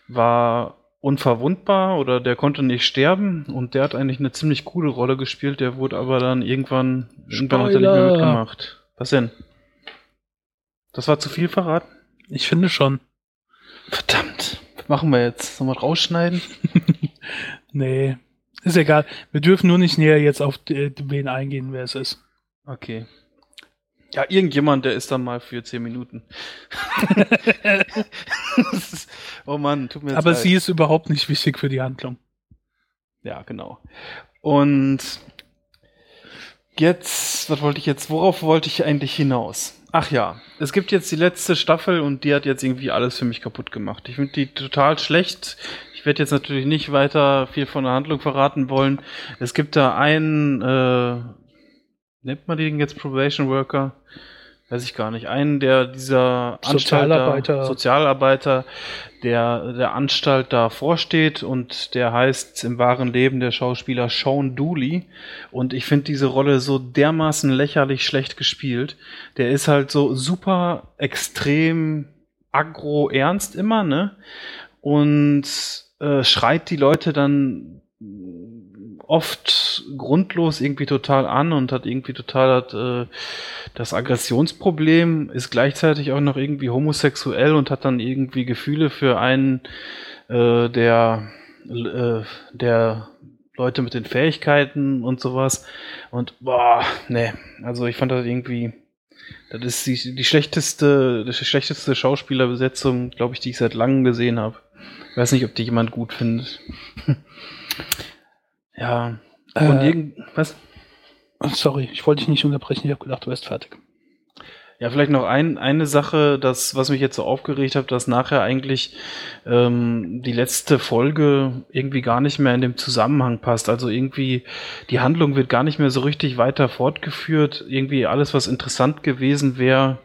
war unverwundbar oder der konnte nicht sterben und der hat eigentlich eine ziemlich coole Rolle gespielt, der wurde aber dann irgendwann, irgendwann hat er nicht mehr mitgemacht. Was denn? Das war zu viel verraten? Ich finde schon. Verdammt. Machen wir jetzt? Sollen wir rausschneiden? nee. Ist egal. Wir dürfen nur nicht näher jetzt auf wen eingehen, wer es ist. Okay. Ja, irgendjemand, der ist dann mal für 10 Minuten. oh Mann, tut mir Aber leid. sie ist überhaupt nicht wichtig für die Handlung. Ja, genau. Und jetzt, was wollte ich jetzt, worauf wollte ich eigentlich hinaus? Ach ja, es gibt jetzt die letzte Staffel und die hat jetzt irgendwie alles für mich kaputt gemacht. Ich finde die total schlecht. Ich werde jetzt natürlich nicht weiter viel von der Handlung verraten wollen. Es gibt da einen, äh, nennt man den jetzt Probation Worker? Weiß ich gar nicht. Einen der dieser Sozialarbeiter, Sozialarbeiter der der Anstalt da vorsteht und der heißt im wahren Leben der Schauspieler Sean Dooley und ich finde diese Rolle so dermaßen lächerlich schlecht gespielt. Der ist halt so super extrem aggro ernst immer, ne? Und äh, schreit die Leute dann oft grundlos irgendwie total an und hat irgendwie total hat, äh, das Aggressionsproblem, ist gleichzeitig auch noch irgendwie homosexuell und hat dann irgendwie Gefühle für einen äh, der, äh, der Leute mit den Fähigkeiten und sowas. Und boah, ne, also ich fand das irgendwie. Das ist die, die schlechteste, die schlechteste Schauspielerbesetzung, glaube ich, die ich seit langem gesehen habe. Ich weiß nicht, ob die jemand gut findet. Ja. Und äh, irgend, was? Sorry, ich wollte dich nicht unterbrechen. Ich habe gedacht, du wärst fertig. Ja, vielleicht noch ein, eine Sache, das, was mich jetzt so aufgeregt hat, dass nachher eigentlich ähm, die letzte Folge irgendwie gar nicht mehr in dem Zusammenhang passt. Also irgendwie die Handlung wird gar nicht mehr so richtig weiter fortgeführt. Irgendwie alles, was interessant gewesen wäre,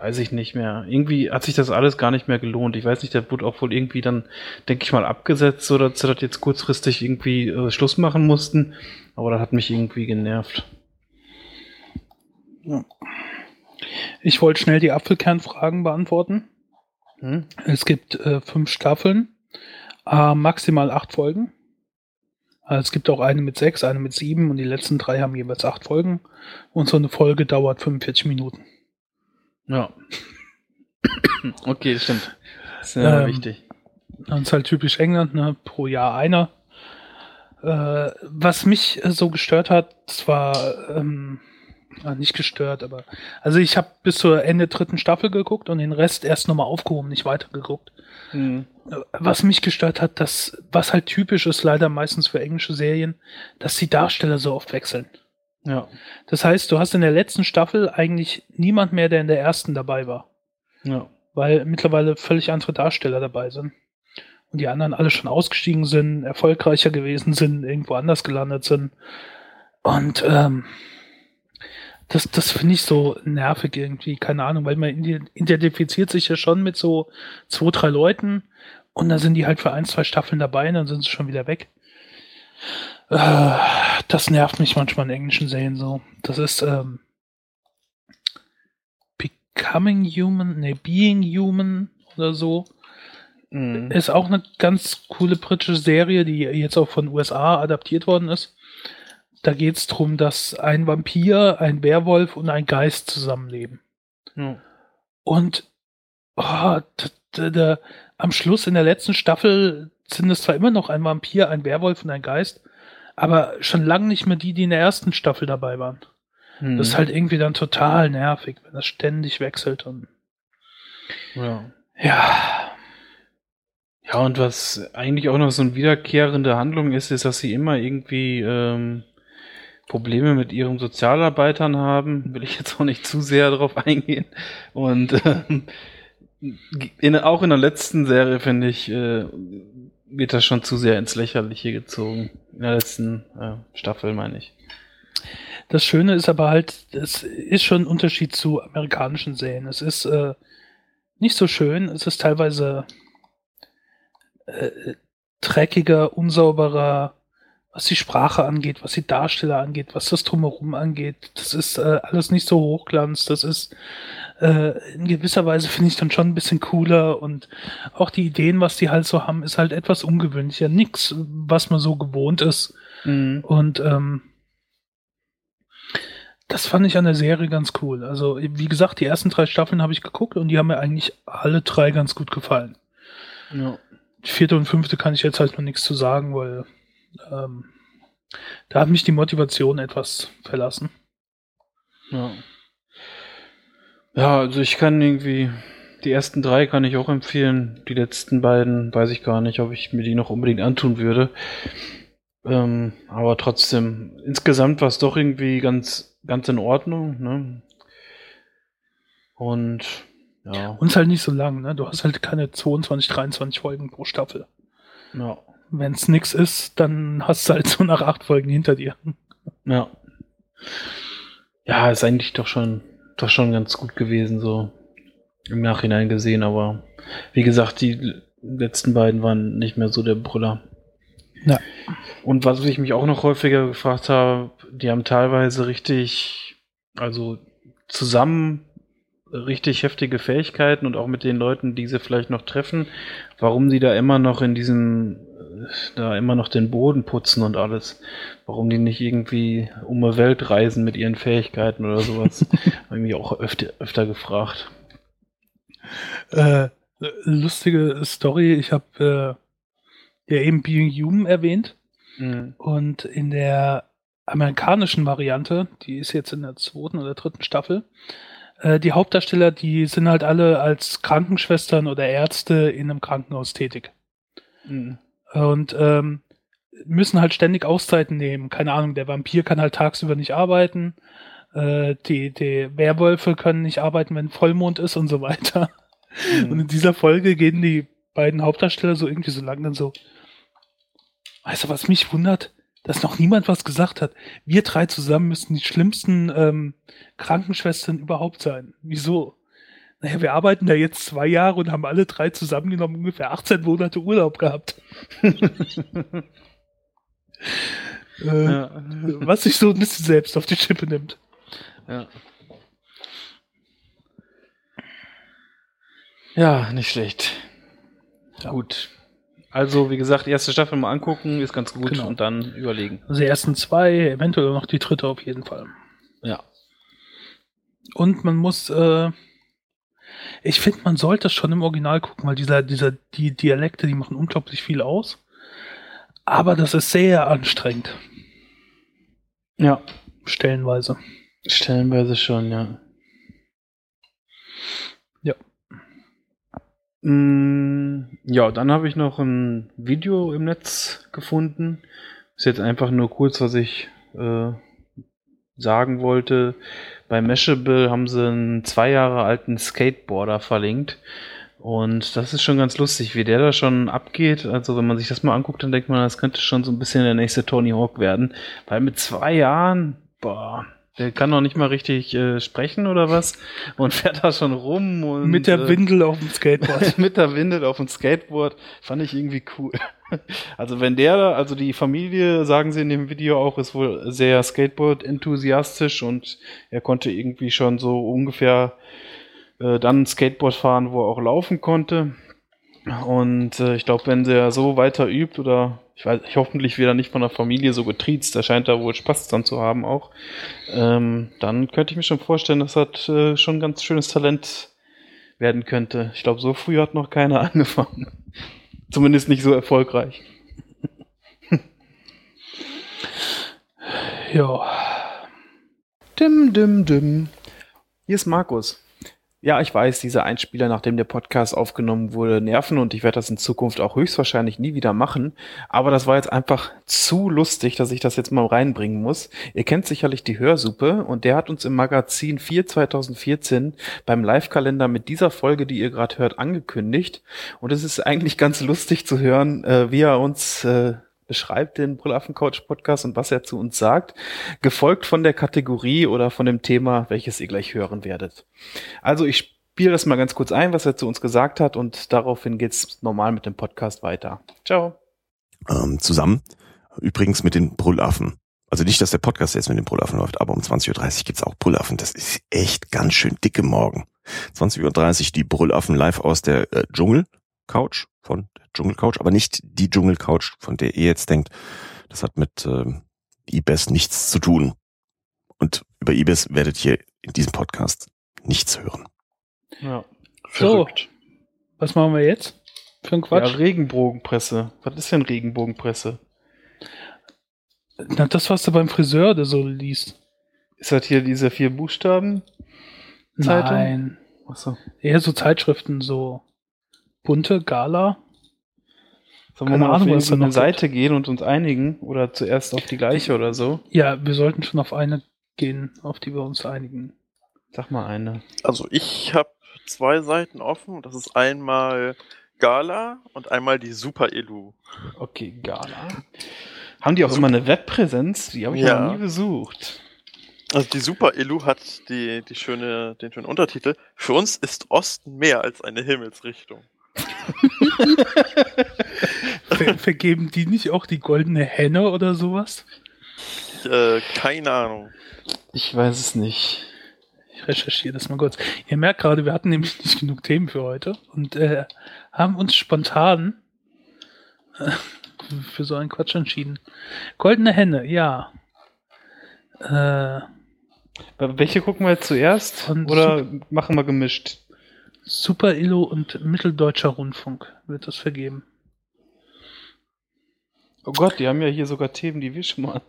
Weiß ich nicht mehr. Irgendwie hat sich das alles gar nicht mehr gelohnt. Ich weiß nicht, der wurde auch wohl irgendwie dann, denke ich mal, abgesetzt, so dass sie das jetzt kurzfristig irgendwie äh, Schluss machen mussten. Aber das hat mich irgendwie genervt. Ja. Ich wollte schnell die Apfelkernfragen beantworten. Hm? Es gibt äh, fünf Staffeln, äh, maximal acht Folgen. Also es gibt auch eine mit sechs, eine mit sieben und die letzten drei haben jeweils acht Folgen. Und so eine Folge dauert 45 Minuten. Ja. okay, stimmt. Das ist ja ähm, wichtig. Das ist halt typisch England, ne? Pro Jahr einer. Äh, was mich äh, so gestört hat, zwar ähm, ah, nicht gestört, aber also ich habe bis zur Ende dritten Staffel geguckt und den Rest erst nochmal aufgehoben, nicht weitergeguckt. Mhm. Was mich gestört hat, das, was halt typisch ist, leider meistens für englische Serien, dass die Darsteller so oft wechseln. Ja. Das heißt, du hast in der letzten Staffel eigentlich niemand mehr, der in der ersten dabei war. Ja. Weil mittlerweile völlig andere Darsteller dabei sind. Und die anderen alle schon ausgestiegen sind, erfolgreicher gewesen sind, irgendwo anders gelandet sind. Und ähm, das, das finde ich so nervig irgendwie, keine Ahnung, weil man identifiziert sich ja schon mit so zwei, drei Leuten und dann sind die halt für ein, zwei Staffeln dabei und dann sind sie schon wieder weg. Äh, das nervt mich manchmal in englischen Serien so. Das ist ähm, Becoming Human, ne, Being Human oder so. Mhm. Ist auch eine ganz coole britische Serie, die jetzt auch von USA adaptiert worden ist. Da geht es darum, dass ein Vampir, ein Werwolf und ein Geist zusammenleben. Mhm. Und oh, am Schluss in der letzten Staffel sind es zwar immer noch ein Vampir, ein Werwolf und ein Geist, aber schon lange nicht mehr die, die in der ersten Staffel dabei waren. Hm. Das ist halt irgendwie dann total nervig, wenn das ständig wechselt und ja. Ja. Ja, und was eigentlich auch noch so eine wiederkehrende Handlung ist, ist, dass sie immer irgendwie ähm, Probleme mit ihren Sozialarbeitern haben. Will ich jetzt auch nicht zu sehr darauf eingehen. Und ähm, in, auch in der letzten Serie, finde ich, äh, wird das schon zu sehr ins Lächerliche gezogen. In der letzten äh, Staffel, meine ich. Das Schöne ist aber halt, es ist schon ein Unterschied zu amerikanischen Serien. Es ist äh, nicht so schön, es ist teilweise äh, dreckiger, unsauberer, was die Sprache angeht, was die Darsteller angeht, was das drumherum angeht. Das ist äh, alles nicht so hochglanz. Das ist äh, in gewisser Weise finde ich dann schon ein bisschen cooler und auch die Ideen, was die halt so haben, ist halt etwas ungewöhnlicher. Nix, was man so gewohnt ist. Mhm. Und ähm, das fand ich an der Serie ganz cool. Also, wie gesagt, die ersten drei Staffeln habe ich geguckt und die haben mir eigentlich alle drei ganz gut gefallen. Ja. Die vierte und fünfte kann ich jetzt halt noch nichts zu sagen, weil ähm, Da hat mich die Motivation etwas verlassen. Ja. Ja, also ich kann irgendwie, die ersten drei kann ich auch empfehlen. Die letzten beiden weiß ich gar nicht, ob ich mir die noch unbedingt antun würde. Ähm, aber trotzdem, insgesamt war es doch irgendwie ganz, ganz in Ordnung. Ne? Und ja. Und es halt nicht so lang, ne? Du hast halt keine 22, 23 Folgen pro Staffel. Ja. Wenn es nix ist, dann hast du halt so nach acht Folgen hinter dir. Ja. Ja, ist eigentlich doch schon, doch schon ganz gut gewesen, so im Nachhinein gesehen, aber wie gesagt, die letzten beiden waren nicht mehr so der Brüller. Ja. Und was ich mich auch noch häufiger gefragt habe, die haben teilweise richtig, also zusammen richtig heftige Fähigkeiten und auch mit den Leuten, die sie vielleicht noch treffen, warum sie da immer noch in diesem, da immer noch den Boden putzen und alles. Warum die nicht irgendwie um die Welt reisen mit ihren Fähigkeiten oder sowas. Habe ich mich auch öfter, öfter gefragt. Äh, lustige Story, ich habe äh, ja eben Being Human erwähnt. Mhm. Und in der amerikanischen Variante, die ist jetzt in der zweiten oder dritten Staffel, äh, die Hauptdarsteller, die sind halt alle als Krankenschwestern oder Ärzte in einem Krankenhaus tätig. Mhm. Und ähm, müssen halt ständig Auszeiten nehmen. Keine Ahnung, der Vampir kann halt tagsüber nicht arbeiten. Äh, die, die Werwölfe können nicht arbeiten, wenn Vollmond ist und so weiter. Mhm. Und in dieser Folge gehen die beiden Hauptdarsteller so irgendwie so lang dann so. Weißt du, was mich wundert? Dass noch niemand was gesagt hat. Wir drei zusammen müssten die schlimmsten ähm, Krankenschwestern überhaupt sein. Wieso? Naja, wir arbeiten da jetzt zwei Jahre und haben alle drei zusammengenommen ungefähr 18 Monate Urlaub gehabt. äh, Ja. Was sich so ein bisschen selbst auf die Schippe nimmt. Ja. Ja, nicht schlecht. Ja. Gut. Also, wie gesagt, erste Staffel mal angucken, ist ganz gut Genau. und dann überlegen. Also die ersten zwei, eventuell noch die dritte auf jeden Fall. Ja. Und man muss, äh, ich finde, man sollte es schon im Original gucken, weil dieser, dieser, die Dialekte, die machen unglaublich viel aus. Aber das ist sehr anstrengend, Ja. stellenweise. Stellenweise schon, ja. Ja. Mm, Ja, dann habe ich noch ein Video im Netz gefunden. Ist jetzt einfach nur kurz, was ich äh, sagen wollte. Bei Mashable haben sie einen zwei Jahre alten Skateboarder verlinkt. Und das ist schon ganz lustig, wie der da schon abgeht. Also wenn man sich das mal anguckt, dann denkt man, das könnte schon so ein bisschen der nächste Tony Hawk werden. Weil mit zwei Jahren, boah, der kann noch nicht mal richtig äh, sprechen oder was und fährt da schon rum und Mit der äh, Windel auf dem Skateboard. mit der Windel auf dem Skateboard fand ich irgendwie cool. Also wenn der, also die Familie, sagen sie in dem Video auch, ist wohl sehr Skateboard-enthusiastisch und er konnte irgendwie schon so ungefähr äh, dann Skateboard fahren, wo er auch laufen konnte. Und äh, ich glaube, wenn der so weiter übt oder ich weiß, ich hoffentlich wird er nicht von der Familie so getriezt, da scheint er wohl Spaß dran zu haben auch, ähm, dann könnte ich mir schon vorstellen, dass das äh, schon ein ganz schönes Talent werden könnte. Ich glaube, so früh hat noch keiner angefangen. Zumindest nicht so erfolgreich. ja. Dim, dim, dim. Hier ist Markus. Ja, ich weiß, diese Einspieler, nachdem der Podcast aufgenommen wurde, nerven und ich werde das in Zukunft auch höchstwahrscheinlich nie wieder machen. Aber das war jetzt einfach zu lustig, dass ich das jetzt mal reinbringen muss. Ihr kennt sicherlich die Hörsuppe und der hat uns im Magazin 4 2014 beim Live-Kalender mit dieser Folge, die ihr gerade hört, angekündigt. Und es ist eigentlich ganz lustig zu hören, äh, wie er uns äh, beschreibt, den Brüllaffen-Couch Podcast und was er zu uns sagt, gefolgt von der Kategorie oder von dem Thema, welches ihr gleich hören werdet. Also ich spiele das mal ganz kurz ein, was er zu uns gesagt hat und daraufhin geht's normal mit dem Podcast weiter. Ciao. ähm, zusammen. Übrigens mit den Brüllaffen. Also nicht, dass der Podcast jetzt mit den Brüllaffen läuft, aber um 20.30 Uhr gibt's auch Brüllaffen. Das ist echt ganz schön dicke Morgen. 20.30 Uhr die Brüllaffen live aus der äh, Dschungel-Couch von der Dschungel-Couch, aber nicht die Dschungel-Couch, von der ihr jetzt denkt. Das hat mit ähm, IBES nichts zu tun. Und über IBES werdet ihr in diesem Podcast nichts hören. Ja. So, was machen wir jetzt? Für einen Ja, Quatsch? Regenbogenpresse. Was ist denn Regenbogenpresse? Na, das, was du beim Friseur oder so liest. Ist das hier diese vier Buchstaben? Zeitung? Nein. Achso. Eher so Zeitschriften, so bunte Gala. Sollen wir Keine mal Ahnung, auf eine Seite gehen und uns einigen? Oder zuerst auf die gleiche oder so? Ja, wir sollten schon auf eine gehen, auf die wir uns einigen. Sag mal eine. Also ich habe zwei Seiten offen. Das ist einmal Gala und einmal die Super Elu. Okay, Gala. Haben die auch immer eine Webpräsenz? Die habe ich Ja. noch nie besucht. Also die Super Elu hat die, die schöne, den schönen Untertitel. Für uns ist Osten mehr als eine Himmelsrichtung. Ver vergeben die nicht auch die goldene Henne oder sowas? Ich, äh, keine Ahnung. Ich weiß es nicht. Ich recherchiere das mal kurz. Ihr merkt gerade, wir hatten nämlich nicht genug Themen für heute und äh, haben uns spontan äh, für so einen Quatsch entschieden. Goldene Henne, ja. Äh, Welche gucken wir jetzt zuerst? Oder machen wir gemischt? Super Illo und Mitteldeutscher Rundfunk wird das vergeben. Oh Gott, die haben ja hier sogar Themen, die wir schon mal.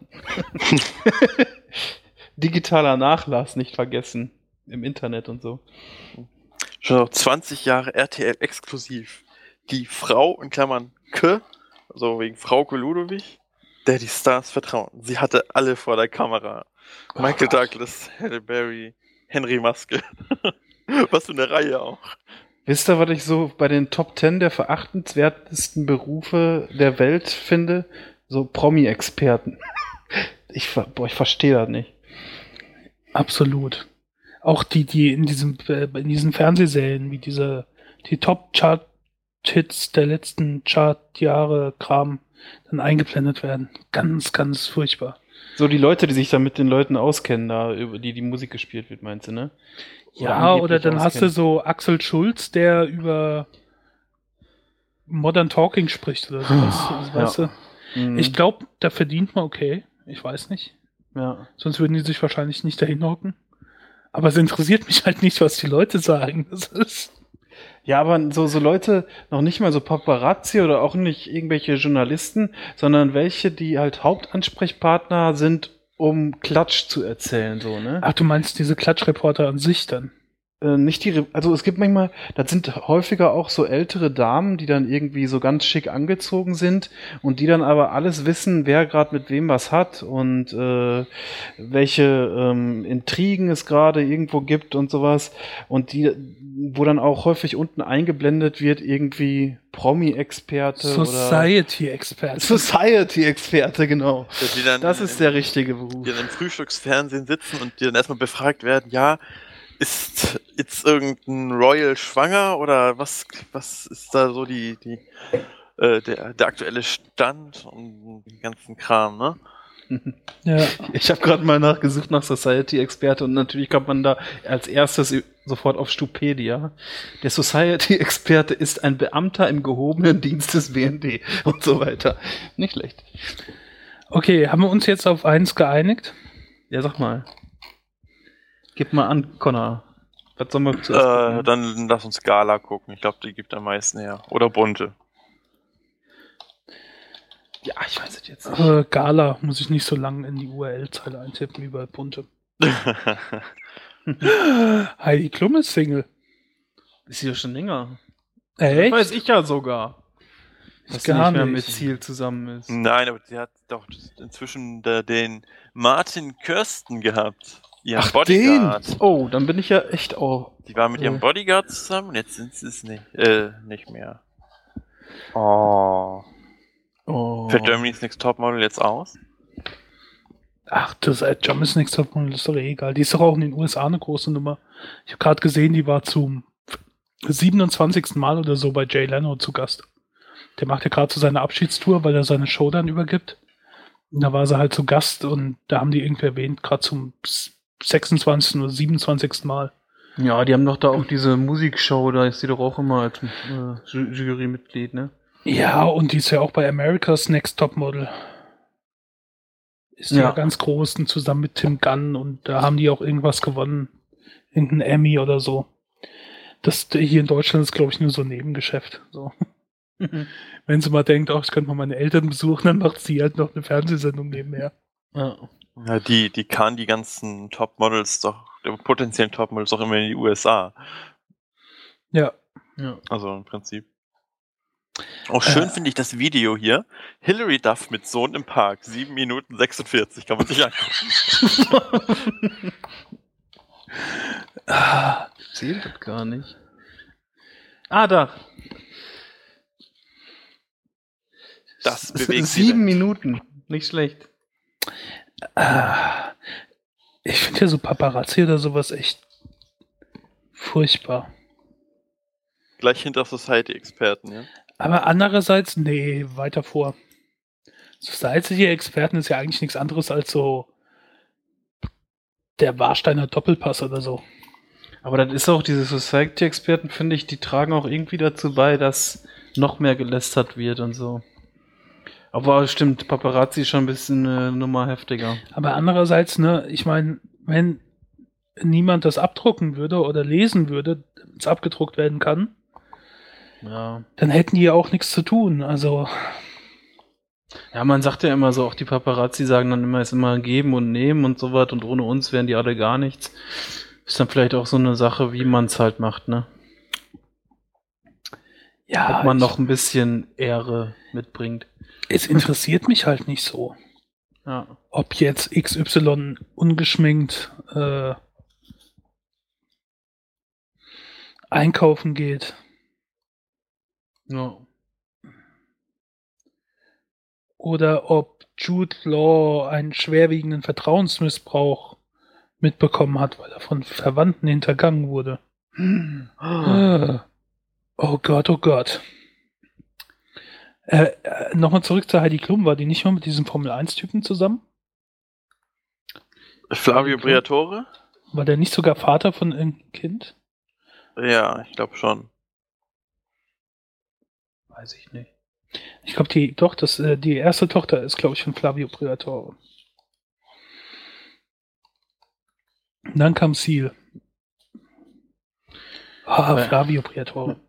Digitaler Nachlass nicht vergessen. Im Internet und so. Schon noch 20 Jahre RTL exklusiv. Die Frau, in Klammern K, also wegen Frauke Ludowig, der die Stars vertrauen. Sie hatte alle vor der Kamera. Michael Douglas, Halle Berry, Henry Maske. Was für eine Reihe auch. Wisst ihr, was ich so bei den Top 10 der verachtenswertesten Berufe der Welt finde? So Promi-Experten. Ich, ver- boah, ich verstehe das nicht. Absolut. Auch die, die in diesem, äh, in diesen Fernsehserien, wie diese, die Top-Chart-Hits der letzten Chart-Jahre Kram dann eingeblendet werden. Ganz, ganz furchtbar. So die Leute, die sich da mit den Leuten auskennen, da, über die die Musik gespielt wird, meinst du, ne? Ja, oder dann hast du so Axel Schulz, der über Modern Talking spricht oder sowas. Also, weißt du? Mhm. Ich glaube, da verdient man okay. Ich weiß nicht. ja. Sonst würden die sich wahrscheinlich nicht dahin hocken. Aber es interessiert mich halt nicht, was die Leute sagen. Das ist. Ja, aber so, so Leute, noch nicht mal so Paparazzi oder auch nicht irgendwelche Journalisten, sondern welche, die halt Hauptansprechpartner sind, um Klatsch zu erzählen, so, ne? Ach, du meinst diese Klatschreporter an sich dann? Äh, nicht die, also es gibt manchmal, das sind häufiger auch so ältere Damen, die dann irgendwie so ganz schick angezogen sind und die dann aber alles wissen, wer gerade mit wem was hat und äh, welche ähm, Intrigen es gerade irgendwo gibt und sowas und die, wo dann auch häufig unten eingeblendet wird irgendwie Promi-Experte oder Society-Experte. Society-Experte, genau. Die dann Das in- ist der richtige Beruf. die dann im Frühstücksfernsehen sitzen und die dann erstmal befragt werden, ja, ist jetzt irgendein Royal schwanger oder was, was ist da so die, die, äh, der, der aktuelle Stand und den ganzen Kram, ne? Ja. Ich habe gerade mal nachgesucht nach Society-Experte und natürlich kommt man da als erstes sofort auf Stupedia. Der Society-Experte ist ein Beamter im gehobenen Dienst des BND und so weiter. Nicht schlecht. Okay, haben wir uns jetzt auf eins geeinigt? Ja, sag mal. Gib mal an, Connor. Was sollen wir zuerst Äh, gucken? dann lass uns Gala gucken. Ich glaube, die gibt am meisten her. Oder Bunte. Ja, ich weiß es jetzt nicht. Äh, Gala muss ich nicht so lange in die URL-Zeile eintippen wie bei Bunte. Heidi Klum ist Single. Ist sie doch schon länger. Echt? Weiß ich ja sogar. Dass sie Gar nicht mehr nicht. mit Ziel zusammen ist. Nein, aber sie hat doch inzwischen den Martin Kirsten gehabt. Ihren Bodyguard. Oh, dann bin ich ja echt auch. Die war mit ihrem Äh. Bodyguard zusammen und jetzt sind sie es nicht, äh, nicht mehr. Oh. Oh. Fällt Germany's Next Topmodel jetzt aus? Ach, das äh, Germany's Next Topmodel ist doch eh egal. Die ist doch auch in den USA eine große Nummer. Ich habe gerade gesehen, die war zum 27. Mal oder so bei Jay Leno zu Gast. Der macht ja gerade so seine Abschiedstour, weil er seine Show dann übergibt. Und da war sie halt zu Gast und da haben die irgendwie erwähnt, gerade zum 26. oder 27. Mal. Ja, die haben doch da auch diese Musikshow, da ist sie doch auch immer als äh, Ju- Jurymitglied, ne? Ja, und die ist ja auch bei America's Next Topmodel. Ist ja. Ja. ganz groß und zusammen mit Tim Gunn und da haben die auch irgendwas gewonnen. Irgendein Emmy oder so. Das hier in Deutschland ist, glaube ich, nur so ein Nebengeschäft. So. Wenn sie mal denkt, oh, ich könnte mal meine Eltern besuchen, dann macht sie halt noch eine Fernsehsendung nebenher. Ja. Ja, die, die kann die ganzen Topmodels doch, potenziellen Topmodels doch immer in die USA. Ja. ja. Also im Prinzip. Auch schön Äh. finde ich das Video hier. Hillary Duff mit Sohn im Park, 7 Minuten 46, kann man sich angucken. Ah, Zählt das gar nicht. Ah, da. Das bewegt Sieben Welt. Minuten. Nicht schlecht. Ah. Ich finde ja so Paparazzi oder sowas echt furchtbar. Gleich hinter Society-Experten, ja. Aber andererseits, nee, weiter vor. Society-Experten ist ja eigentlich nichts anderes als so der Warsteiner Doppelpass oder so. Aber das ist auch, diese Society-Experten, finde ich, die tragen auch irgendwie dazu bei, dass noch mehr gelästert wird und so. Aber stimmt, Paparazzi ist schon ein bisschen eine Nummer heftiger. Aber andererseits, ne, ich meine, wenn niemand das abdrucken würde oder lesen würde, es abgedruckt werden kann, Ja. dann hätten die ja auch nichts zu tun. Also, Ja, man sagt ja immer so, auch die Paparazzi sagen dann immer, es ist immer geben und nehmen und so was und ohne uns wären die alle gar nichts. Ist dann vielleicht auch so eine Sache, wie man es halt macht, ne? ja, Ob man noch ein bisschen Ehre mitbringt. Es interessiert mich halt nicht so. Ja. ob jetzt XY ungeschminkt äh, einkaufen geht ja. oder ob Jude Law einen schwerwiegenden Vertrauensmissbrauch mitbekommen hat, weil er von Verwandten hintergangen wurde. Äh, Oh Gott, oh Gott. Äh, äh, Nochmal zurück zu Heidi Klum. War die nicht mal mit diesem Formel-1-Typen zusammen? Flavio. Briatore? War der nicht sogar Vater von irgendeinem Kind? Ja, ich glaube schon. Weiß ich nicht. Ich glaube, die, doch, das, äh, die erste Tochter ist, glaube ich, von Flavio Briatore. Und dann kam Seal. Ah, Ja. Flavio Briatore.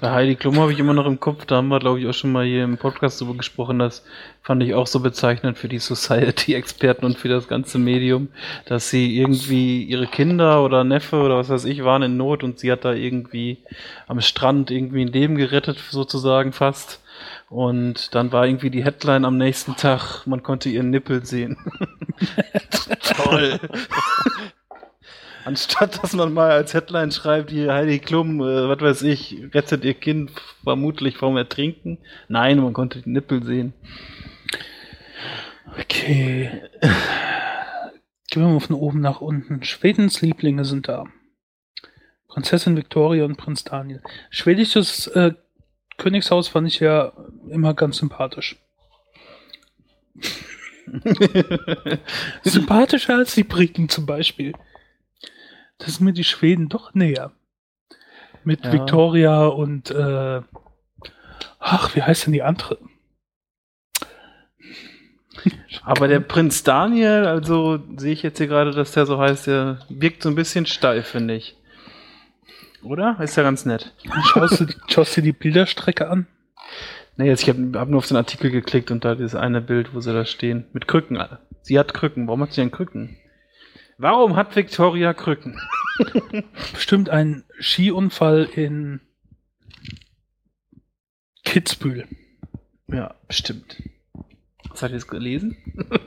Bei Heidi Klum habe ich immer noch im Kopf, da haben wir, glaube ich, auch schon mal hier im Podcast drüber gesprochen. Das fand ich auch so bezeichnend für die Society-Experten und für das ganze Medium, dass sie irgendwie ihre Kinder oder Neffe oder was weiß ich waren in Not und sie hat da irgendwie am Strand irgendwie ein Leben gerettet, sozusagen fast. Und dann war irgendwie die Headline am nächsten Tag, man konnte ihren Nippel sehen. Toll. Anstatt dass man mal als Headline schreibt, hier Heidi Klum, äh, was weiß ich, rettet ihr Kind vermutlich vom Ertrinken. Nein, man konnte die Nippel sehen. Okay. Gehen wir mal von oben nach unten. Schwedens Lieblinge sind da. Prinzessin Victoria und Prinz Daniel. Schwedisches äh, Königshaus fand ich ja immer ganz sympathisch. Sympathischer als die Briten zum Beispiel. Das sind mir die Schweden doch näher. Mit Ja. Victoria und äh, ach, wie heißt denn die andere? Aber der Prinz Daniel, also sehe ich jetzt hier gerade, dass der so heißt, der wirkt so ein bisschen steif, finde ich. Oder? Ist ja ganz nett. Schaust du, schaust du die Bilderstrecke an? Nee, jetzt ich habe hab nur auf den Artikel geklickt und da ist eine Bild, wo sie da stehen. Mit Krücken. Sie hat Krücken. Warum hat sie denn Krücken? Warum hat Victoria Krücken? Bestimmt ein Skiunfall in Kitzbühel. Ja, bestimmt. Was hat ihr jetzt gelesen?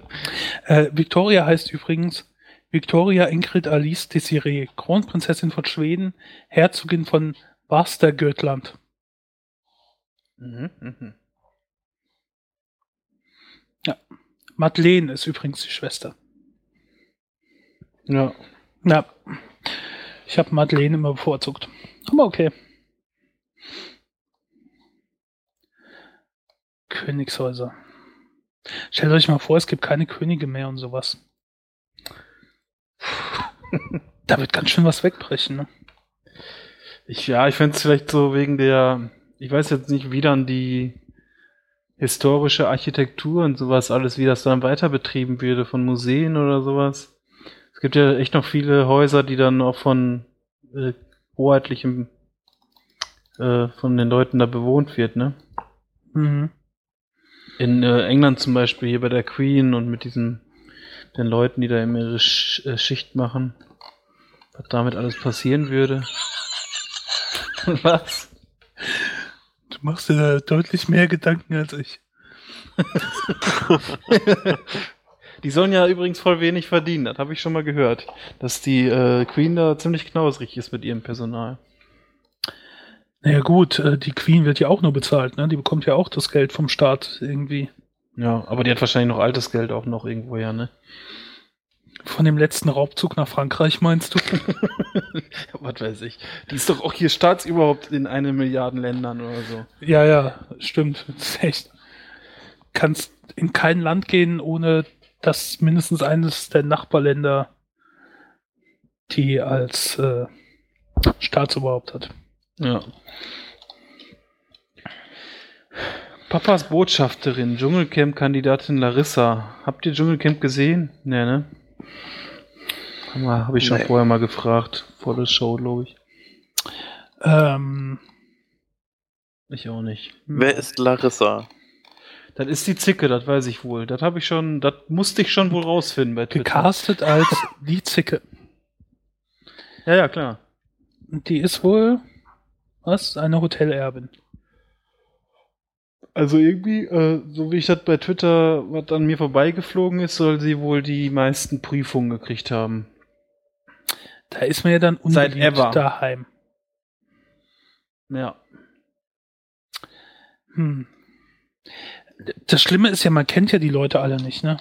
Äh, Victoria heißt übrigens Victoria Ingrid Alice Desiree, Kronprinzessin von Schweden, Herzogin von Wastergötland. Mhm, mhm. Madeleine ist übrigens die Schwester. Ja. Na, ich habe Madeleine immer bevorzugt. Aber okay. Königshäuser. Stellt euch mal vor, es gibt keine Könige mehr und sowas. da wird ganz schön was wegbrechen. Ne? Ich, ja, ich fände es vielleicht so wegen der, ich weiß jetzt nicht, wie dann die historische Architektur und sowas alles, wie das dann weiter betrieben würde von Museen oder sowas. Es gibt ja echt noch viele Häuser, die dann auch von äh, hoheitlichem, äh, von den Leuten da bewohnt wird, ne? Mhm. In äh, England zum Beispiel, hier bei der Queen und mit diesem den Leuten, die da immer ihre Sch äh, Schicht machen, was damit alles passieren würde. was? Du machst dir da deutlich mehr Gedanken als ich. Die sollen ja übrigens voll wenig verdienen, das habe ich schon mal gehört. Dass die äh, Queen da ziemlich knausrig ist mit ihrem Personal. Naja gut, äh, die Queen wird ja auch nur bezahlt, ne? Die bekommt ja auch das Geld vom Staat irgendwie. Ja, aber die hat wahrscheinlich noch altes Geld auch noch irgendwoher, ne? Von dem letzten Raubzug nach Frankreich meinst du? Was weiß ich. Die ist doch auch hier Staatsüberhaupt in eine Milliarden Ländern oder so. ja, ja, stimmt. Das ist echt. Kannst in kein Land gehen, ohne dass mindestens eines der Nachbarländer die als äh, Staatsoberhaupt hat. Ja. Papas Botschafterin, Dschungelcamp-Kandidatin Larissa. Habt ihr Dschungelcamp gesehen? Nee, ne? Habe hab ich schon Nee. vorher mal gefragt. Vor der Show, glaube ich. Ähm, Ich auch nicht. Wer ist Larissa? Das ist die Zicke, das weiß ich wohl. Das habe ich schon, das musste ich schon wohl rausfinden bei Twitter. gecastet als die Zicke. Ja, ja, klar. Und Die ist wohl, was? Eine Hotelerbin. Also irgendwie, äh, so wie ich das bei Twitter, was an mir vorbeigeflogen ist, soll sie wohl die meisten Prüfungen gekriegt haben. Da ist man ja dann ever. daheim. Ja. Hm. Das Schlimme ist ja, man kennt ja die Leute alle nicht, ne?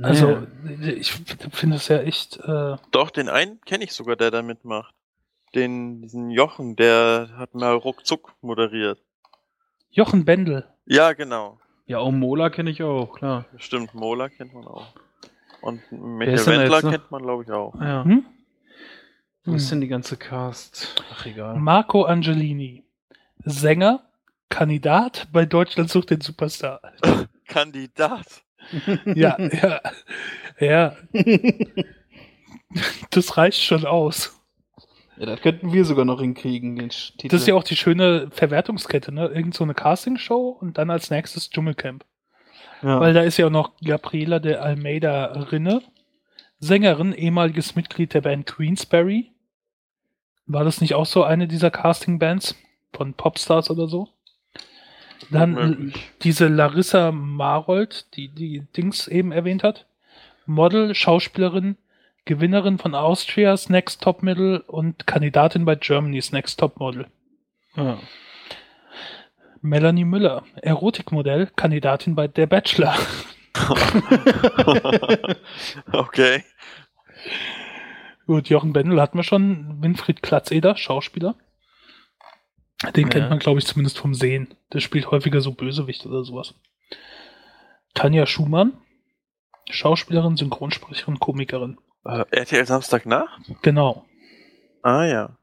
Also, ich finde es ja echt. Äh, Doch, den einen kenne ich sogar, der da mitmacht. Den, diesen Jochen, der hat mal ruckzuck moderiert. Jochen Bendel. Ja, genau. Ja, auch Mola kenne ich auch, klar. Stimmt, Mola kennt man auch. Und Michael Wendler jetzt kennt man, glaube ich, auch. Ja. Hm? Wo ist denn die ganze Cast? Ach, egal. Marco Angelini. Sänger, Kandidat bei Deutschland sucht den Superstar. Kandidat. Ja, ja, ja. Das reicht schon aus. Ja, das könnten wir sogar noch hinkriegen, den Titel. Das ist ja auch die schöne Verwertungskette, ne? Irgend so eine Castingshow und dann als nächstes Dschungelcamp. ja. Weil da ist ja auch noch Gabriela de Almeida Rinne, Sängerin, ehemaliges Mitglied der Band Queensberry. War das nicht auch so eine dieser Casting-Bands von Popstars oder so? Dann Möglich. diese Larissa Marold, die die Dings eben erwähnt hat. Model, Schauspielerin, Gewinnerin von Austria's Next Top Model und Kandidatin bei Germany's Next Top Model. ja. Melanie Müller, Erotikmodell, Kandidatin bei Der Bachelor. okay. Gut, Jochen Bendel hatten wir schon. Winfried Klatzeder, Schauspieler. Den Ja. kennt man, glaube ich, zumindest vom Sehen. Der spielt häufiger so Bösewicht oder sowas. Tanja Schumann, Schauspielerin, Synchronsprecherin, Komikerin. Äh, RTL Samstagnacht? Genau. Ah ja.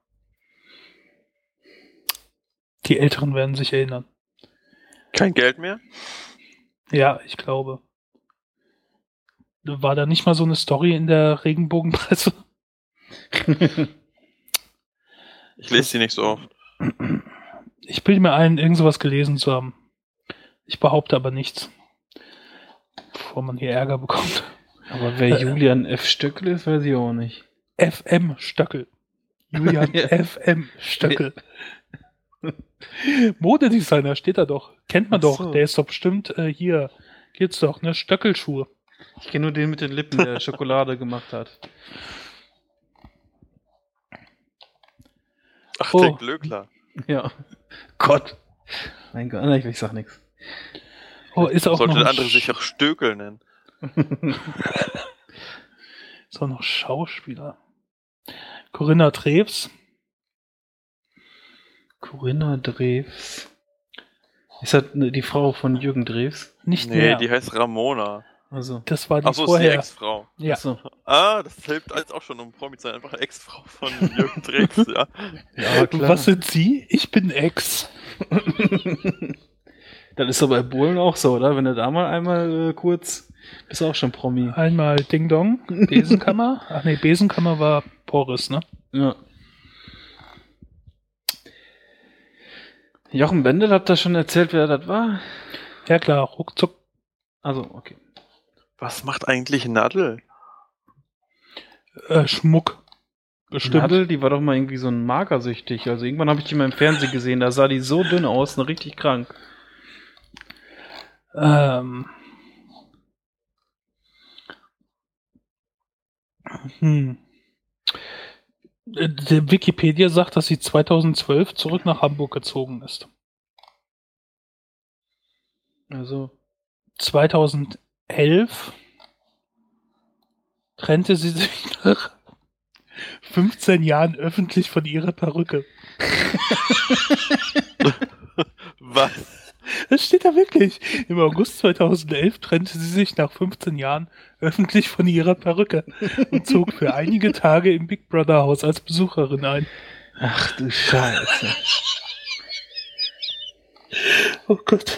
Die Älteren werden sich erinnern. Kein Geld mehr? Ja, ich glaube. War da nicht mal so eine Story in der Regenbogenpresse? Ich lese die nicht so oft. Ich bilde mir ein, irgend sowas gelesen zu haben. Ich behaupte aber nichts. Bevor man hier Ärger bekommt. Aber wer Julian F. Stöckel ist, weiß ich auch nicht. FM Stöckel. Julian Ja. FM Stöckel. Modedesigner steht da doch. Kennt man Ach doch. so. Der ist doch bestimmt äh, hier. Geht's doch, ne? Stöckelschuhe. Ich kenne nur den mit den Lippen, der Schokolade gemacht hat. Ach, Oh. der Glöckler. Ja. Gott. Mein Gott, nein, ich sag nichts. Oh, ist auch Sollte noch der andere Sch- sich auch Stökel nennen. ist auch noch Schauspieler. Corinna Treves. Corinna Drews. Ist das die Frau von Jürgen Drews? Nicht Nee, mehr. die heißt Ramona. Also. das war die Achso, ist die vorher. Ex-Frau. ja. Achso. Ah, das hilft jetzt auch schon um Promi zu sein. Einfach Ex-Frau von Jürgen Drews, ja. Ja, klar. Was sind Sie? Ich bin Ex. das ist doch bei Bohlen auch so, oder? Wenn du da mal einmal äh, kurz. Bist du auch schon Promi. Einmal Ding Dong, Besenkammer. Ach nee, Besenkammer war Boris, ne? Ja. Jochen Bendel hat da schon erzählt, wer das war? Ja klar, ruckzuck. Also, okay. Was macht eigentlich Nadel? Äh, Schmuck. Bestimmt. Nadel, die war doch mal irgendwie so ein magersüchtig. Also irgendwann habe ich die mal im Fernsehen gesehen, da sah die so dünn aus, ne, richtig krank. Ähm. Hm. Äh, Der Wikipedia sagt, dass sie 2012 zurück nach Hamburg gezogen ist. Also, 2011 trennte sie sich nach 15 Jahren öffentlich von ihrer Perücke. Was? Das steht da wirklich. Im August 2011 trennte sie sich nach 15 Jahren öffentlich von ihrer Perücke und zog für einige Tage im Big Brother Haus als Besucherin ein. ach du Scheiße. Oh Gott.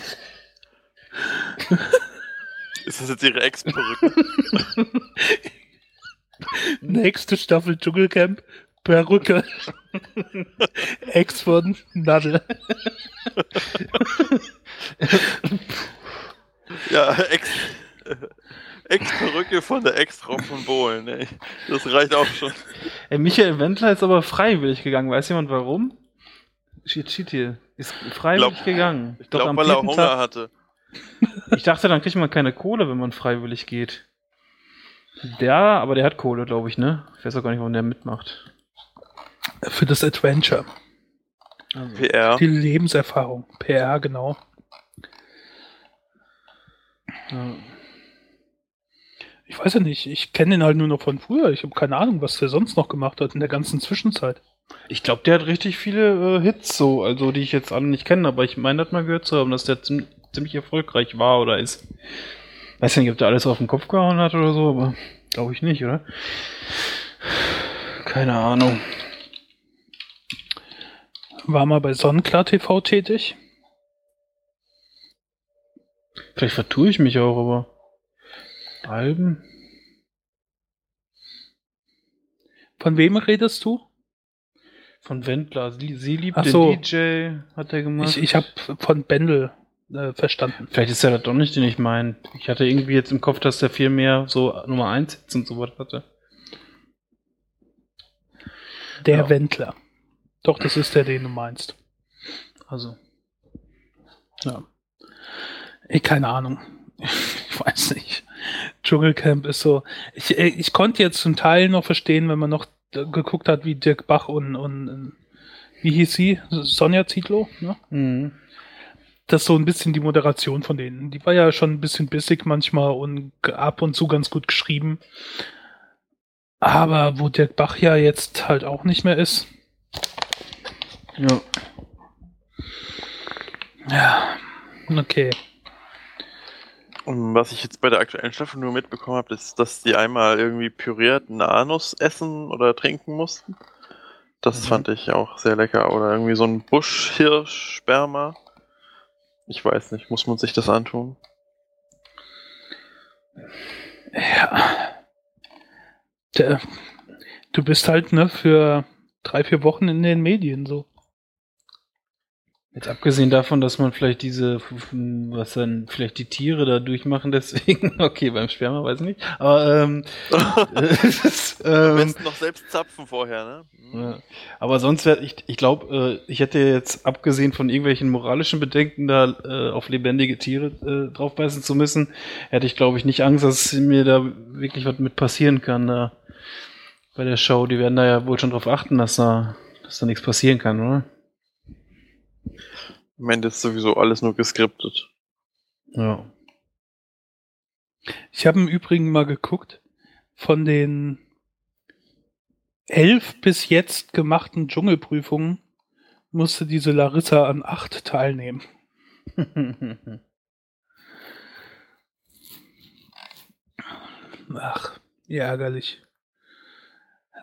Ist das jetzt ihre Ex-Perücke? Nächste Staffel Dschungelcamp. Perücke. Ex von Nadel. ja, Ex. äh, Ex-Perücke von der Ex-Frau von Bohlen, ey. Das reicht auch schon. Ey, Michael Wendler ist aber freiwillig gegangen. Weiß jemand warum? Shit, shit hier. Ist freiwillig Glaub- gegangen. Ich glaube, weil er Hunger Tag- hatte. Ich dachte, dann kriegt man keine Kohle, wenn man freiwillig geht. Der, aber der hat Kohle, glaube ich, ne? Ich weiß auch gar nicht, warum der mitmacht. Für das Adventure. Also, PR. Die Lebenserfahrung. PR, genau. ja. Ich weiß ja nicht. Ich kenne den halt nur noch von früher. Ich habe keine Ahnung, was der sonst noch gemacht hat in der ganzen Zwischenzeit. Ich glaube, der hat richtig viele äh, Hits so, also die ich jetzt alle nicht kenne, aber ich meine, das mal gehört zu haben, dass der ziemlich erfolgreich war oder ist. Weiß ja nicht, ob der alles auf den Kopf gehauen hat oder so, aber glaube ich nicht, oder? Keine Ahnung. War mal bei Sonnenklar TV tätig. Vielleicht vertue ich mich auch, aber Alben? Von wem redest du? Von Wendler. Sie, sie liebt Ach den so. DJ, hat er gemacht. Ich, ich habe von Bendel äh, verstanden. Vielleicht ist er das doch nicht, den ich meine. Ich hatte irgendwie jetzt im Kopf, dass der viel mehr so Nummer 1 Hits und sowas hatte. Der Ja. Wendler. Doch, das ist der, den du meinst. Also. Ja. Ich, keine Ahnung. Ich weiß nicht. Dschungelcamp ist so. Ich, ich konnte jetzt zum Teil noch verstehen, wenn man noch geguckt hat, wie Dirk Bach und, und äh, wie hieß sie? Sonja Zietlow, ne? Mhm. Das ist so ein bisschen die Moderation von denen. Die war ja schon ein bisschen bissig manchmal und ab und zu ganz gut geschrieben. Aber wo Dirk Bach ja jetzt halt auch nicht mehr ist. Ja. Ja. Okay. Und was ich jetzt bei der aktuellen Staffel nur mitbekommen habe, ist, dass die einmal irgendwie pürierten Anus essen oder trinken mussten. Das Mhm. fand ich auch sehr lecker. Oder irgendwie so ein Buschhirschsperma. Ich weiß nicht, muss man sich das antun? Ja. Der, du bist halt, ne, für drei, vier Wochen in den Medien so. Jetzt abgesehen davon, dass man vielleicht diese, was dann, vielleicht die Tiere da durchmachen, deswegen, okay, beim Sperma weiß ich nicht, aber, ähm, es ist, Am ähm, besten noch selbst zapfen vorher, ne? Mhm. Ja. Aber sonst wäre ich, ich glaube, äh, ich hätte jetzt abgesehen von irgendwelchen moralischen Bedenken da äh, auf lebendige Tiere äh, draufbeißen zu müssen, hätte ich glaube ich nicht Angst, dass mir da wirklich was mit passieren kann da bei der Show. Die werden da ja wohl schon drauf achten, dass da, dass da nichts passieren kann, oder? Am Ende ist sowieso alles nur geskriptet. Ja. Ich habe im Übrigen mal geguckt, von den elf bis jetzt gemachten Dschungelprüfungen musste diese Larissa an acht teilnehmen. Ach, wie ärgerlich.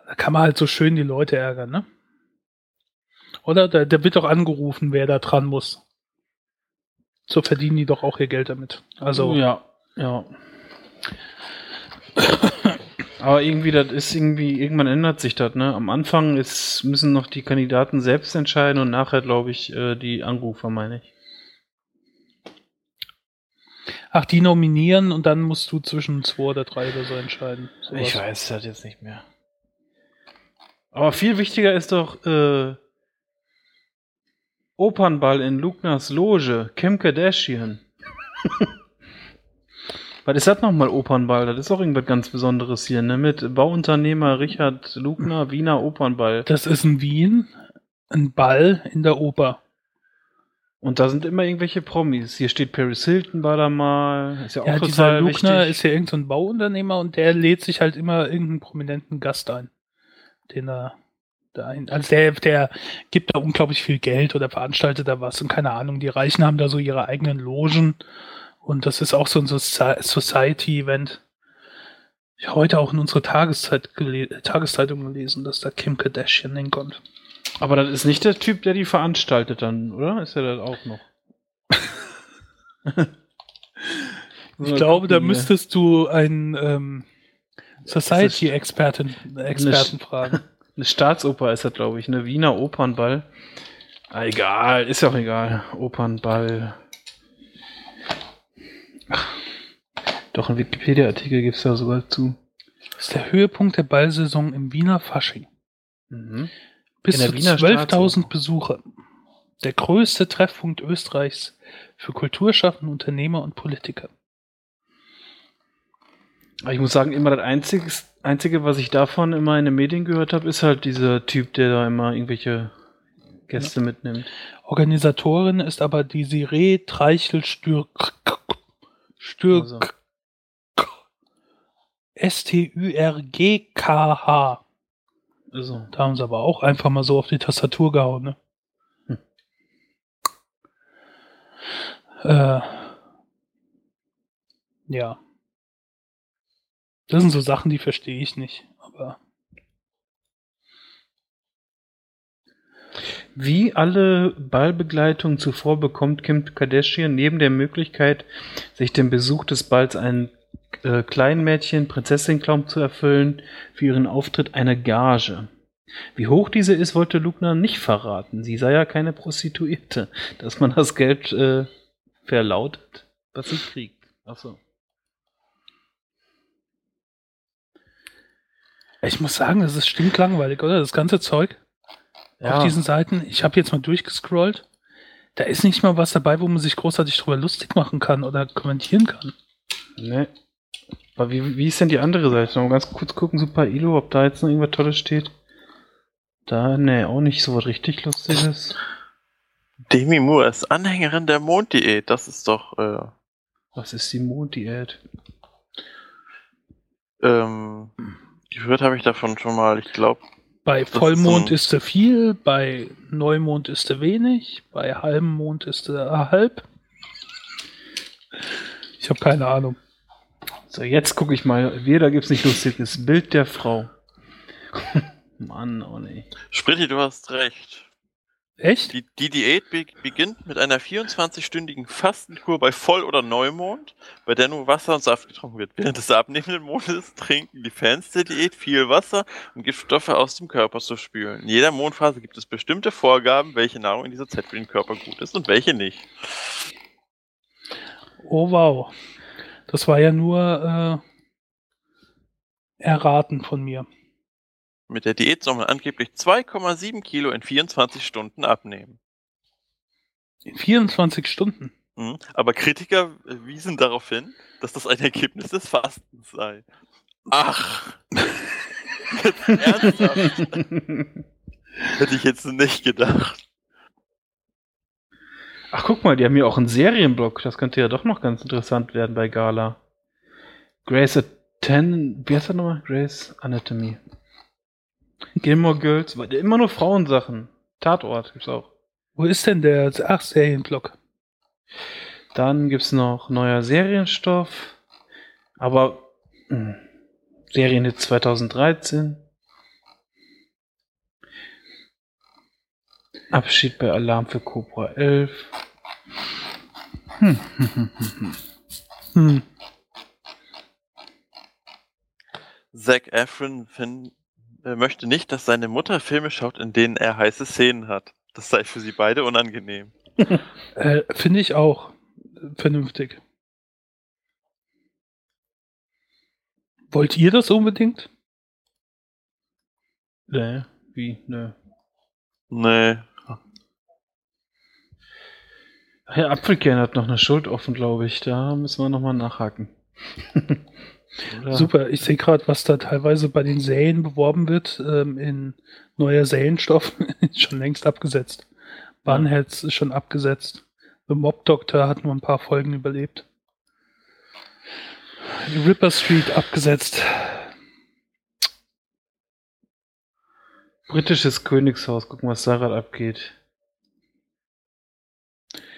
Da kann man halt so schön die Leute ärgern, ne? Oder? Da, da wird doch angerufen, wer da dran muss. So verdienen die doch auch ihr Geld damit. Also, ja, ja. Aber irgendwie, das ist irgendwie, irgendwann ändert sich das, ne? Am Anfang ist, müssen noch die Kandidaten selbst entscheiden und nachher, glaube ich, äh, die Anrufer, meine ich. Ach, die nominieren und dann musst du zwischen zwei oder drei oder so entscheiden. Sowas. Ich weiß das jetzt nicht mehr. Aber viel wichtiger ist doch äh, Opernball in Lugnas Loge, Kim Kardashian. Was ist das nochmal Opernball? Das ist auch irgendwas ganz Besonderes hier, ne? Mit Bauunternehmer Richard Lugner, Wiener Opernball. Das ist in Wien ein Ball in der Oper. Und da sind immer irgendwelche Promis. Hier steht Paris Hilton war da mal. Ist ja auch Ja, dieser total Lugner wichtig. ist ja irgendein so Bauunternehmer und der lädt sich halt immer irgendeinen prominenten Gast ein. Den er da ein. Also der, der gibt da unglaublich viel Geld oder veranstaltet da was und keine Ahnung. Die Reichen haben da so ihre eigenen Logen und das ist auch so ein Soci- Society-Event. Ich habe heute auch in unserer Tageszeit gele Tageszeitung gelesen, dass da Kim Kardashian hinkommt. Aber das ist nicht der Typ, der die veranstaltet dann, oder? Ist er das auch noch? Ich glaube, da müsstest du einen ähm, Society-Experten Experten fragen. Eine Staatsoper ist das, glaube ich. Eine Wiener Opernball. Ah, egal, ist ja auch egal. Opernball. Ach, doch, ein Wikipedia-Artikel gibt es da sogar zu. Das ist der Höhepunkt der Ballsaison im Wiener Fasching. Mhm. Bis zu Wiener 12.000 Staatsoper. Besucher. Der größte Treffpunkt Österreichs für Kulturschaffende, Unternehmer und Politiker. Aber ich muss sagen, immer das Einzige, Einzige, was ich davon immer in den Medien gehört habe, ist halt dieser Typ, der da immer irgendwelche Gäste mitnimmt. Organisatorin ist aber die Siree Treichel Stürk. Stürk. Also. S-T-U-R-G-K-H. Also, Da haben sie aber auch einfach mal so auf die Tastatur gehauen, ne? Hm. Äh, ja. Das sind so Sachen, die verstehe ich nicht. Aber Wie alle Ballbegleitungen zuvor bekommt Kim Kardashian neben der Möglichkeit, sich den Besuch des Balls ein äh, Kleinmädchen Prinzessin-Clown zu erfüllen, für ihren Auftritt eine Gage. Wie hoch diese ist, wollte Lugner nicht verraten. Sie sei ja keine Prostituierte, dass man das Geld äh, verlautet, was sie kriegt. Achso. Ich muss sagen, das ist stinklangweilig, oder? Das ganze Zeug Ja. auf diesen Seiten. Ich habe jetzt mal durchgescrollt. Da ist nicht mal was dabei, wo man sich großartig drüber lustig machen kann oder kommentieren kann. Ne. Aber wie, wie ist denn die andere Seite? Mal ganz kurz gucken, Super Ilo, ob da jetzt noch irgendwas Tolles steht. Da, ne, auch nicht so was richtig Lustiges. Demi Moore ist Anhängerin der Monddiät. Das ist doch. Äh, Was ist die Monddiät? ähm, gehört habe ich davon schon mal. Ich glaube, Bei ist Vollmond so ein- ist er viel, bei Neumond ist er wenig, bei Halbmond ist er halb. Ich habe keine Ahnung. So, jetzt gucke ich mal. Wieder gibt's nicht lustiges. Bild der Frau. Mann, oh nee. Spritti, du hast recht. Echt? Die, die Diät be beginnt mit einer 24-stündigen Fastenkur bei Voll- oder Neumond, bei der nur Wasser und Saft getrunken wird. Während des abnehmenden Mondes trinken die Fans der Diät viel Wasser, um Giftstoffe aus dem Körper zu spülen. In jeder Mondphase gibt es bestimmte Vorgaben, welche Nahrung in dieser Zeit für den Körper gut ist und welche nicht. Oh wow. Das war ja nur äh, erraten von mir. Mit der Diät soll man angeblich 2,7 Kilo in 24 Stunden abnehmen. In 24 Stunden. Mhm. Aber Kritiker wiesen darauf hin, dass das ein Ergebnis des Fastens sei. Ach. Ernsthaft? Hätte ich jetzt nicht gedacht. Ach, guck mal, die haben hier auch einen Serienblock. Das könnte ja doch noch ganz interessant werden bei Gala. Grace a Ten, wie heißt das nochmal? Grace Anatomy. Gilmore Girls, immer nur Frauensachen. Tatort gibt's auch. Wo ist denn der ach, Serienblock? Dann gibt's noch neuer Serienstoff. Aber mh, Serienhit 2013. Abschied bei Alarm für Cobra 11. Hm, hm, hm, hm, hm. Hm. Zac Efron fin- äh, äh, möchte nicht, dass seine Mutter Filme schaut, in denen er heiße Szenen hat. Das sei für sie beide unangenehm. äh, Finde ich auch äh, vernünftig. Wollt ihr das unbedingt? Nee, wie? Nee. Nee. Herr Apfelkern hat noch eine Schuld offen, glaube ich. Da müssen wir nochmal nachhaken. Oder? Super, ich sehe gerade, was da teilweise bei den Serien beworben wird, ähm, in neuer Serienstoff, ist schon längst abgesetzt. Bunheads ist schon abgesetzt. The Mob Doctor hat nur ein paar Folgen überlebt. Ripper Street abgesetzt. Britisches Königshaus, gucken, was da gerade abgeht.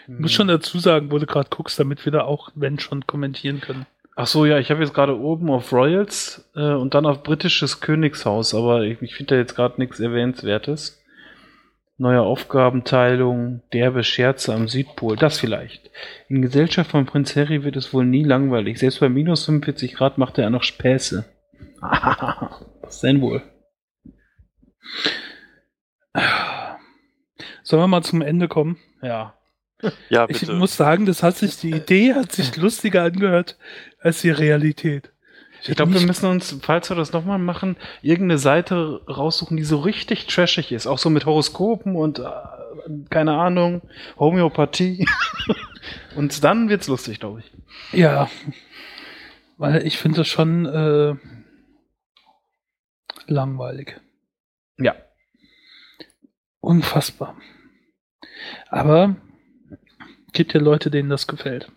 Ich muss schon dazu sagen, wo du gerade guckst, damit wir da auch, wenn schon, kommentieren können. Ach so, ja, ich habe jetzt gerade oben auf Royals äh, und dann auf britisches Königshaus, aber ich, ich finde da jetzt gerade nichts Erwähnenswertes. Neue Aufgabenteilung, derbe Scherze am Südpol, das vielleicht. In Gesellschaft von Prinz Harry wird es wohl nie langweilig. Selbst bei minus 45 Grad macht er noch Späße. Was denn wohl? Sollen wir mal zum Ende kommen? Ja. Ja, Ich bitte. muss sagen, das hat sich, die Idee hat sich lustiger angehört als die Realität. Ich glaube, wir müssen uns, falls wir das nochmal machen, irgendeine Seite raussuchen, die so richtig trashig ist. Auch so mit Horoskopen und äh, keine Ahnung, Homöopathie. und dann wird's lustig, glaube ich. Ja, weil ich finde das schon äh, langweilig. Ja. Unfassbar. Aber gibt ja Leute, denen das gefällt.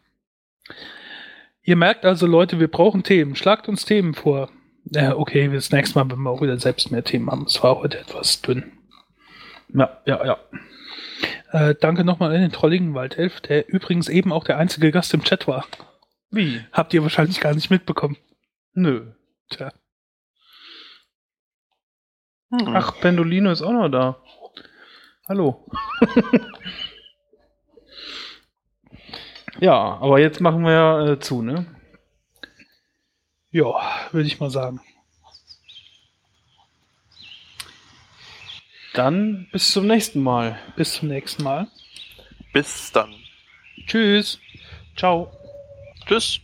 Ihr merkt also, Leute, wir brauchen Themen. Schlagt uns Themen vor. Ja, okay, das nächste Mal, wenn wir auch wieder selbst mehr Themen haben. Es war heute etwas dünn. Ja, ja, ja. Äh, danke nochmal an den trolligen Waldelf, der übrigens eben auch der einzige Gast im Chat war. Wie? Habt ihr wahrscheinlich gar nicht mitbekommen. Nö. Tja. Ach, Pendolino ist auch noch da. Hallo. ja, aber jetzt machen wir ja äh, zu, ne? Ja, würde ich mal sagen. Dann bis zum nächsten Mal. Bis zum nächsten Mal. Bis dann. Tschüss. Ciao. Tschüss.